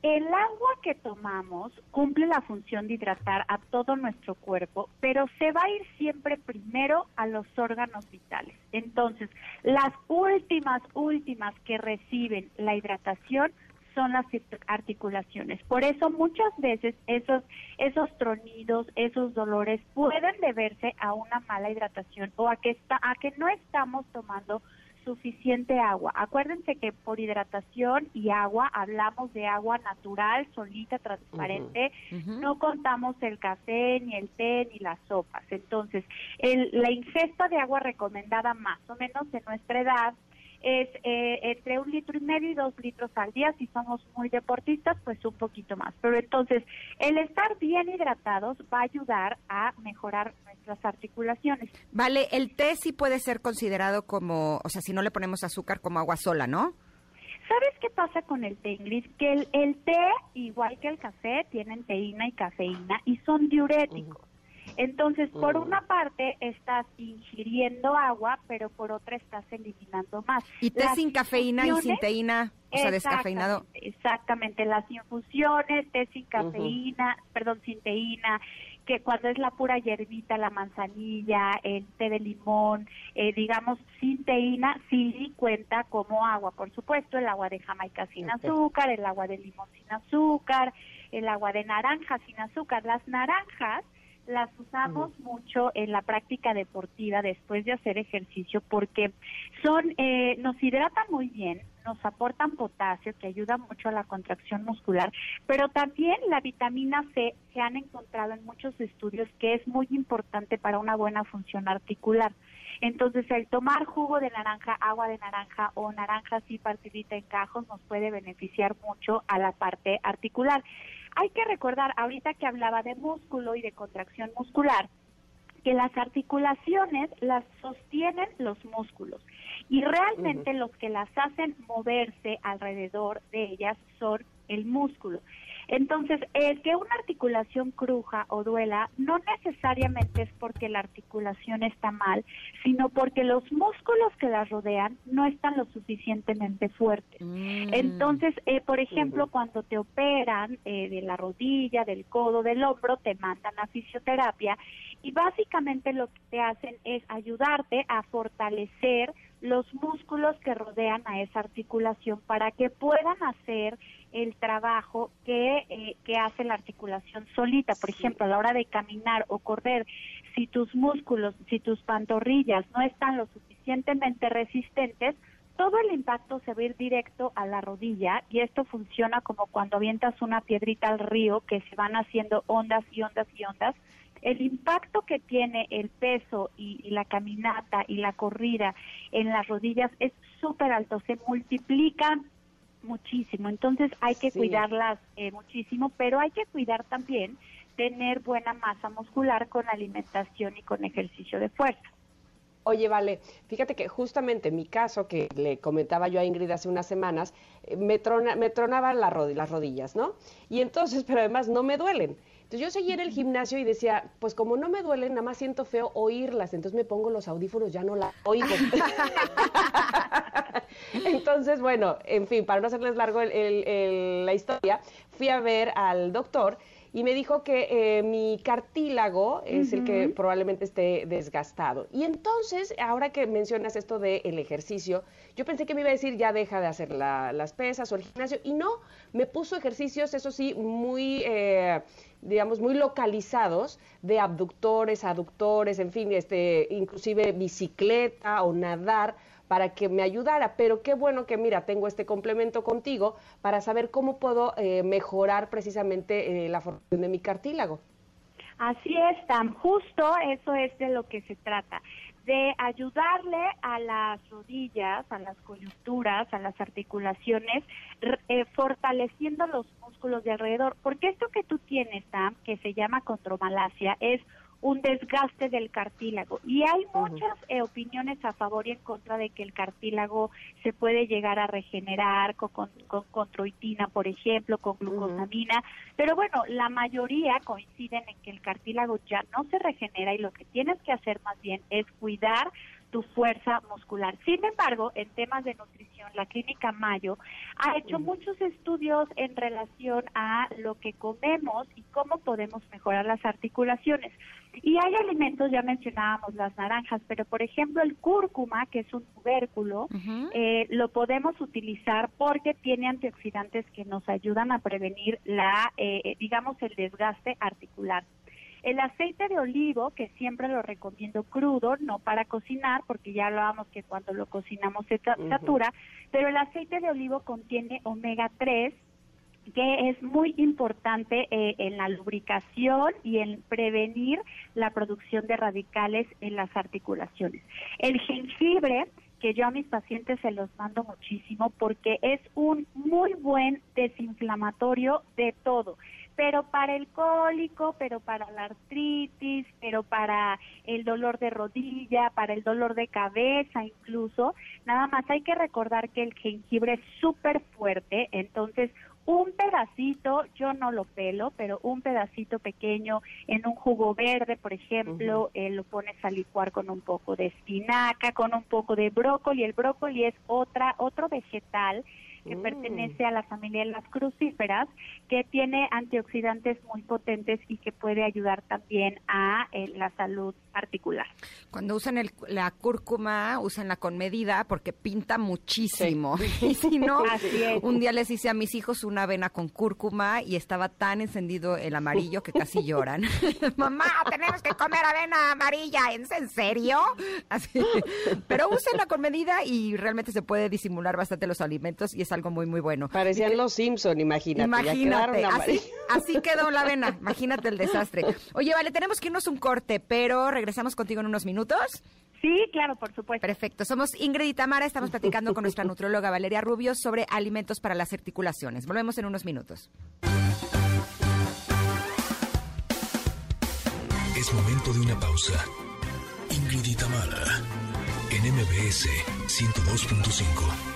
J: El agua que tomamos cumple la función de hidratar a todo nuestro cuerpo, pero se va a ir siempre primero a los órganos vitales. Entonces, las últimas, últimas que reciben la hidratación son las art- articulaciones. Por eso muchas veces esos, esos tronidos, esos dolores pueden deberse a una mala hidratación o a que, está, a que no estamos tomando suficiente agua. Acuérdense que por hidratación y agua hablamos de agua natural, solita, transparente. No contamos el café, ni el té, ni las sopas. Entonces, el- la ingesta de agua recomendada más o menos en nuestra edad es eh, entre un litro y medio y dos litros al día. Si somos muy deportistas, pues un poquito más. Pero entonces, el estar bien hidratados va a ayudar a mejorar nuestras articulaciones.
C: Vale, el té sí puede ser considerado como, o sea, si no le ponemos azúcar como agua sola, ¿no?
J: ¿Sabes qué pasa con el té, Ingrid? Que el, el té, igual que el café, tienen teína y cafeína y son diuréticos. Entonces, por una parte estás ingiriendo agua, pero por otra estás eliminando más.
C: Y té
J: Las
C: sin cafeína y sin teína, o sea, descafeinado.
J: Exactamente, Exactamente, las infusiones, té sin cafeína, perdón, sin teína, que cuando es la pura hierbita, la manzanilla, el té de limón, eh, digamos, sin teína, sí cuenta como agua. Por supuesto, el agua de Jamaica sin azúcar, el agua de limón sin azúcar, el agua de naranja sin azúcar. Las naranjas las usamos mucho en la práctica deportiva después de hacer ejercicio porque son eh, nos hidratan muy bien, nos aportan potasio que ayuda mucho a la contracción muscular, pero también la vitamina C se han encontrado en muchos estudios que es muy importante para una buena función articular. Entonces, el tomar jugo de naranja, agua de naranja o naranja así partidita en cajos nos puede beneficiar mucho a la parte articular. Hay que recordar, ahorita que hablaba de músculo y de contracción muscular, que las articulaciones las sostienen los músculos y realmente los que las hacen moverse alrededor de ellas son el músculo. Entonces, el que una articulación cruja o duela no necesariamente es porque la articulación está mal, sino porque los músculos que la rodean no están lo suficientemente fuertes. Entonces, eh, por ejemplo, cuando te operan eh, de la rodilla, del codo, del hombro, te mandan a fisioterapia y básicamente lo que te hacen es ayudarte a fortalecer los músculos que rodean a esa articulación para que puedan hacer el trabajo que, eh, que hace la articulación solita. Por ejemplo, a la hora de caminar o correr, si tus músculos, si tus pantorrillas no están lo suficientemente resistentes, todo el impacto se va a ir directo a la rodilla y esto funciona como cuando avientas una piedrita al río que se van haciendo ondas y ondas y ondas. El impacto que tiene el peso y, y la caminata y la corrida en las rodillas es súper alto, se multiplica muchísimo. Entonces hay que
K: Sí.
J: cuidarlas eh, muchísimo, pero hay que cuidar también tener buena masa muscular con alimentación y con ejercicio de fuerza.
B: Oye, vale, fíjate que justamente en mi caso, que le comentaba yo a Ingrid hace unas semanas, eh, me, trona, me tronaban la rod- las rodillas, ¿no? Y entonces, <laughs> pero además no me duelen. Entonces yo seguía en el gimnasio y decía, pues como no me duelen, nada más siento feo oírlas, entonces me pongo los audífonos, ya no la oigo. <laughs> entonces, bueno, en fin, para no hacerles largo el- la historia, fui a ver al doctor y me dijo que eh, mi cartílago es el que probablemente esté desgastado. Y entonces, ahora que mencionas esto del ejercicio, yo pensé que me iba a decir ya deja de hacer la- las pesas o el gimnasio, y no, me puso ejercicios, eso sí, muy, eh, digamos, muy localizados de abductores, aductores, en fin, este, inclusive bicicleta o nadar para que me ayudara. Pero qué bueno que, mira, tengo este complemento contigo para saber cómo puedo eh, mejorar precisamente eh, la formación de mi cartílago.
J: Así es, Tam, justo eso es de lo que se trata, de ayudarle a las rodillas, a las coyunturas, a las articulaciones, eh, fortaleciendo los músculos de alrededor, porque esto que tú tienes, Tam, que se llama contromalacia, es un desgaste del cartílago. Y hay muchas eh, opiniones a favor y en contra de que el cartílago se puede llegar a regenerar con, con, con controitina, por ejemplo, con glucosamina, pero bueno, la mayoría coinciden en que el cartílago ya no se regenera y lo que tienes que hacer más bien es cuidar tu fuerza muscular. Sin embargo, en temas de nutrición, la clínica Mayo ha hecho muchos estudios en relación a lo que comemos y cómo podemos mejorar las articulaciones. Y hay alimentos, ya mencionábamos las naranjas, pero por ejemplo el cúrcuma, que es un tubérculo, eh, lo podemos utilizar porque tiene antioxidantes que nos ayudan a prevenir la, eh, digamos, el desgaste articular. El aceite de olivo, que siempre lo recomiendo crudo, no para cocinar, porque ya hablábamos que cuando lo cocinamos se satura, pero el aceite de olivo contiene omega 3, que es muy importante eh, en la lubricación y en prevenir la producción de radicales en las articulaciones. El jengibre, que yo a mis pacientes se los mando muchísimo porque es un muy buen desinflamatorio de todo, pero para el cólico, pero para la artritis, pero para el dolor de rodilla, para el dolor de cabeza incluso. Nada más hay que recordar que el jengibre es súper fuerte, entonces un pedacito, yo no lo pelo, pero un pedacito pequeño en un jugo verde, por ejemplo, eh, lo pones a licuar con un poco de espinaca, con un poco de brócoli. El brócoli es otra otro vegetal que
B: Mm.
J: pertenece a la familia de las crucíferas, que tiene antioxidantes muy potentes y que puede ayudar también a eh, la salud articular.
C: Cuando usan el- la cúrcuma, úsenla con medida porque pinta muchísimo. <laughs> Y si no, <laughs> un día les hice a mis hijos una avena con cúrcuma y estaba tan encendido el amarillo que casi <laughs> lloran. Mamá, tenemos que comer avena amarilla. ¿Es en serio? Así. Pero úsenla con medida y realmente se puede disimular bastante los alimentos y es algo muy, muy bueno.
B: Parecían los Simpson, imagínate.
C: Imagínate, así, así quedó la avena. Imagínate el desastre. Oye, vale, tenemos que irnos un corte, pero regresamos contigo en unos minutos.
J: Sí, claro, por supuesto.
C: Perfecto. Somos Ingrid y Tamara. Estamos platicando con nuestra nutrióloga Valeria Rubio sobre alimentos para las articulaciones. Volvemos en unos minutos.
A: Es momento de una pausa. Ingrid y Tamara, en MBS 102.5.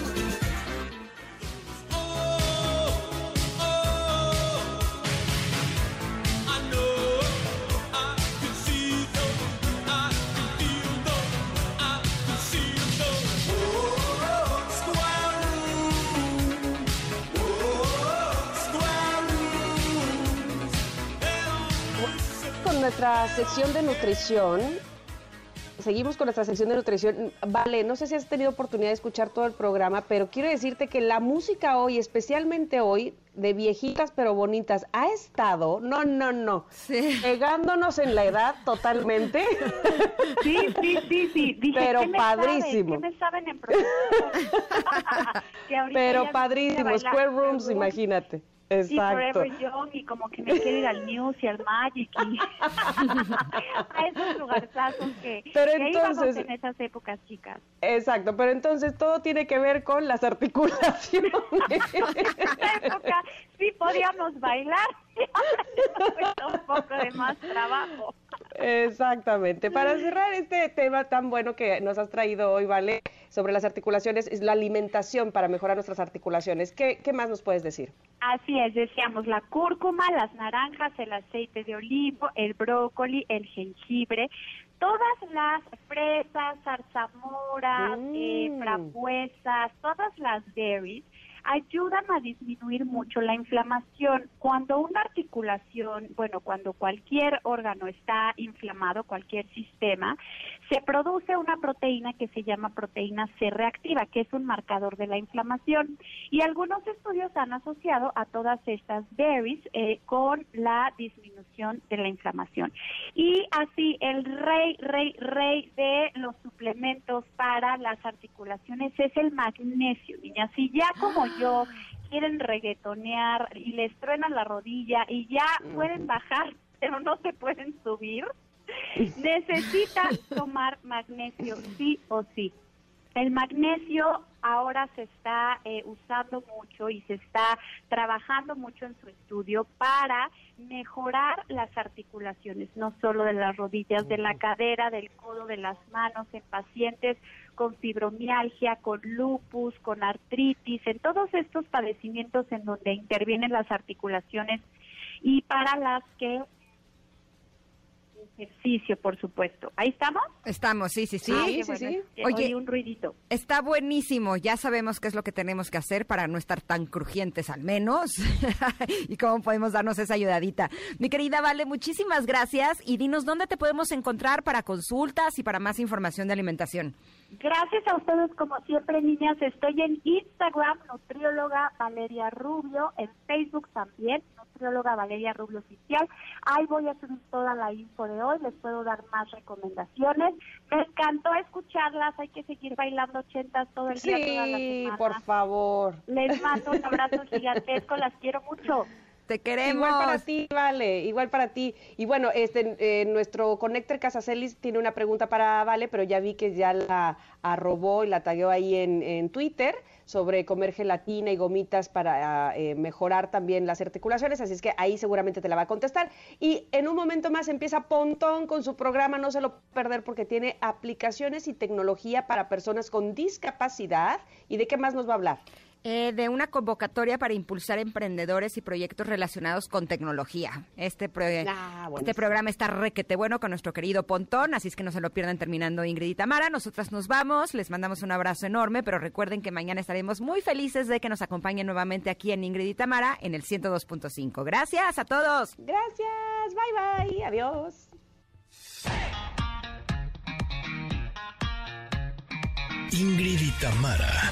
B: Nuestra sección de nutrición. Seguimos con nuestra sección de nutrición. Vale, no sé si has tenido oportunidad de escuchar todo el programa, pero quiero decirte que la música hoy, especialmente hoy, de viejitas pero bonitas, ha estado, no, no, no, pegándonos en la edad totalmente. <laughs>
J: Sí, sí, sí, sí. Dije,
B: Pero
J: ¿qué me
B: padrísimo.
J: Saben? ¿Qué me saben en <laughs> <laughs>
B: Pero padrísimo, Square Rooms,
J: Square
B: imagínate.
J: Y
B: Exacto.
J: Forever Young, y como que me quiero ir al News y al Magic y <laughs> a esos lugarzazos que,
B: Pero
J: que íbamos
B: entonces-
J: en esas épocas, chicas.
B: Exacto, pero entonces todo tiene que ver con las articulaciones.
J: En <laughs> esa época sí podíamos bailar, <laughs> un poco de más trabajo.
B: Exactamente. Para cerrar este tema tan bueno que nos has traído hoy, Vale, sobre las articulaciones, es la alimentación para mejorar nuestras articulaciones. ¿Qué, qué más nos puedes decir?
J: Así es, decíamos la cúrcuma, las naranjas, el aceite de olivo, el brócoli, el jengibre, todas las fresas, zarzamoras, eh,
B: Mm.
J: frambuesas, todas las berries ayudan a disminuir mucho la inflamación. Cuando una articulación, bueno, cuando cualquier órgano está inflamado, cualquier sistema, se produce una proteína que se llama proteína C reactiva, que es un marcador de la inflamación. Y algunos estudios han asociado a todas estas berries eh, con la disminución de la inflamación. Y así el rey, rey, rey de los suplementos para las articulaciones es el magnesio, niñas. Si ya como yo quieren reggaetonear y les truenan la rodilla y ya pueden bajar, pero no se pueden subir, <laughs> necesitan tomar magnesio sí o sí. El magnesio ahora se está eh, usando mucho y se está trabajando mucho en su estudio para mejorar las articulaciones, no solo de las rodillas, de la cadera, del codo, de las manos, en pacientes con fibromialgia, con lupus, con artritis, en todos estos padecimientos en donde intervienen las articulaciones y para las que ejercicio, por supuesto. ¿Ahí estamos?
C: Estamos, sí, sí, sí.
J: Ah, bueno, es que
C: Oye,
J: un ruidito.
C: Está buenísimo, ya sabemos qué es lo que tenemos que hacer para no estar tan crujientes al menos <laughs> y cómo podemos darnos esa ayudadita. Mi querida Vale, muchísimas gracias y dinos dónde te podemos encontrar para consultas y para más información de alimentación.
J: Gracias a ustedes, como siempre, niñas. Estoy en Instagram, nutrióloga Valeria Rubio, en Facebook también, nutrióloga Valeria Rubio Oficial. Ahí voy a subir toda la info de hoy, les puedo dar más recomendaciones. Me encantó escucharlas, hay que seguir bailando ochentas todo el día, toda la
B: Sí,
J: semana.
B: por favor.
J: Les mando un abrazo gigantesco, las quiero mucho.
C: Te queremos.
B: Igual para ti, Vale, igual para ti. Y bueno, este, eh, nuestro Connector Casacelis tiene una pregunta para Vale, pero ya vi que ya la arrobó y la tagueó ahí en, en Twitter sobre comer gelatina y gomitas para eh, mejorar también las articulaciones, así es que ahí seguramente te la va a contestar. Y en un momento más empieza Pontón con su programa, no se lo perder porque tiene aplicaciones y tecnología para personas con discapacidad. ¿Y de qué más nos va a hablar?
C: Eh, de una convocatoria para impulsar emprendedores y proyectos relacionados con tecnología. Este, pro-
B: Ah,
C: este programa está requete bueno con nuestro querido Pontón, así es que no se lo pierdan terminando Ingrid y Tamara. Nosotras nos vamos, les mandamos un abrazo enorme, pero recuerden que mañana estaremos muy felices de que nos acompañen nuevamente aquí en Ingrid y Tamara en el 102.5. Gracias a todos.
B: Gracias, bye bye, adiós.
A: Ingrid y Tamara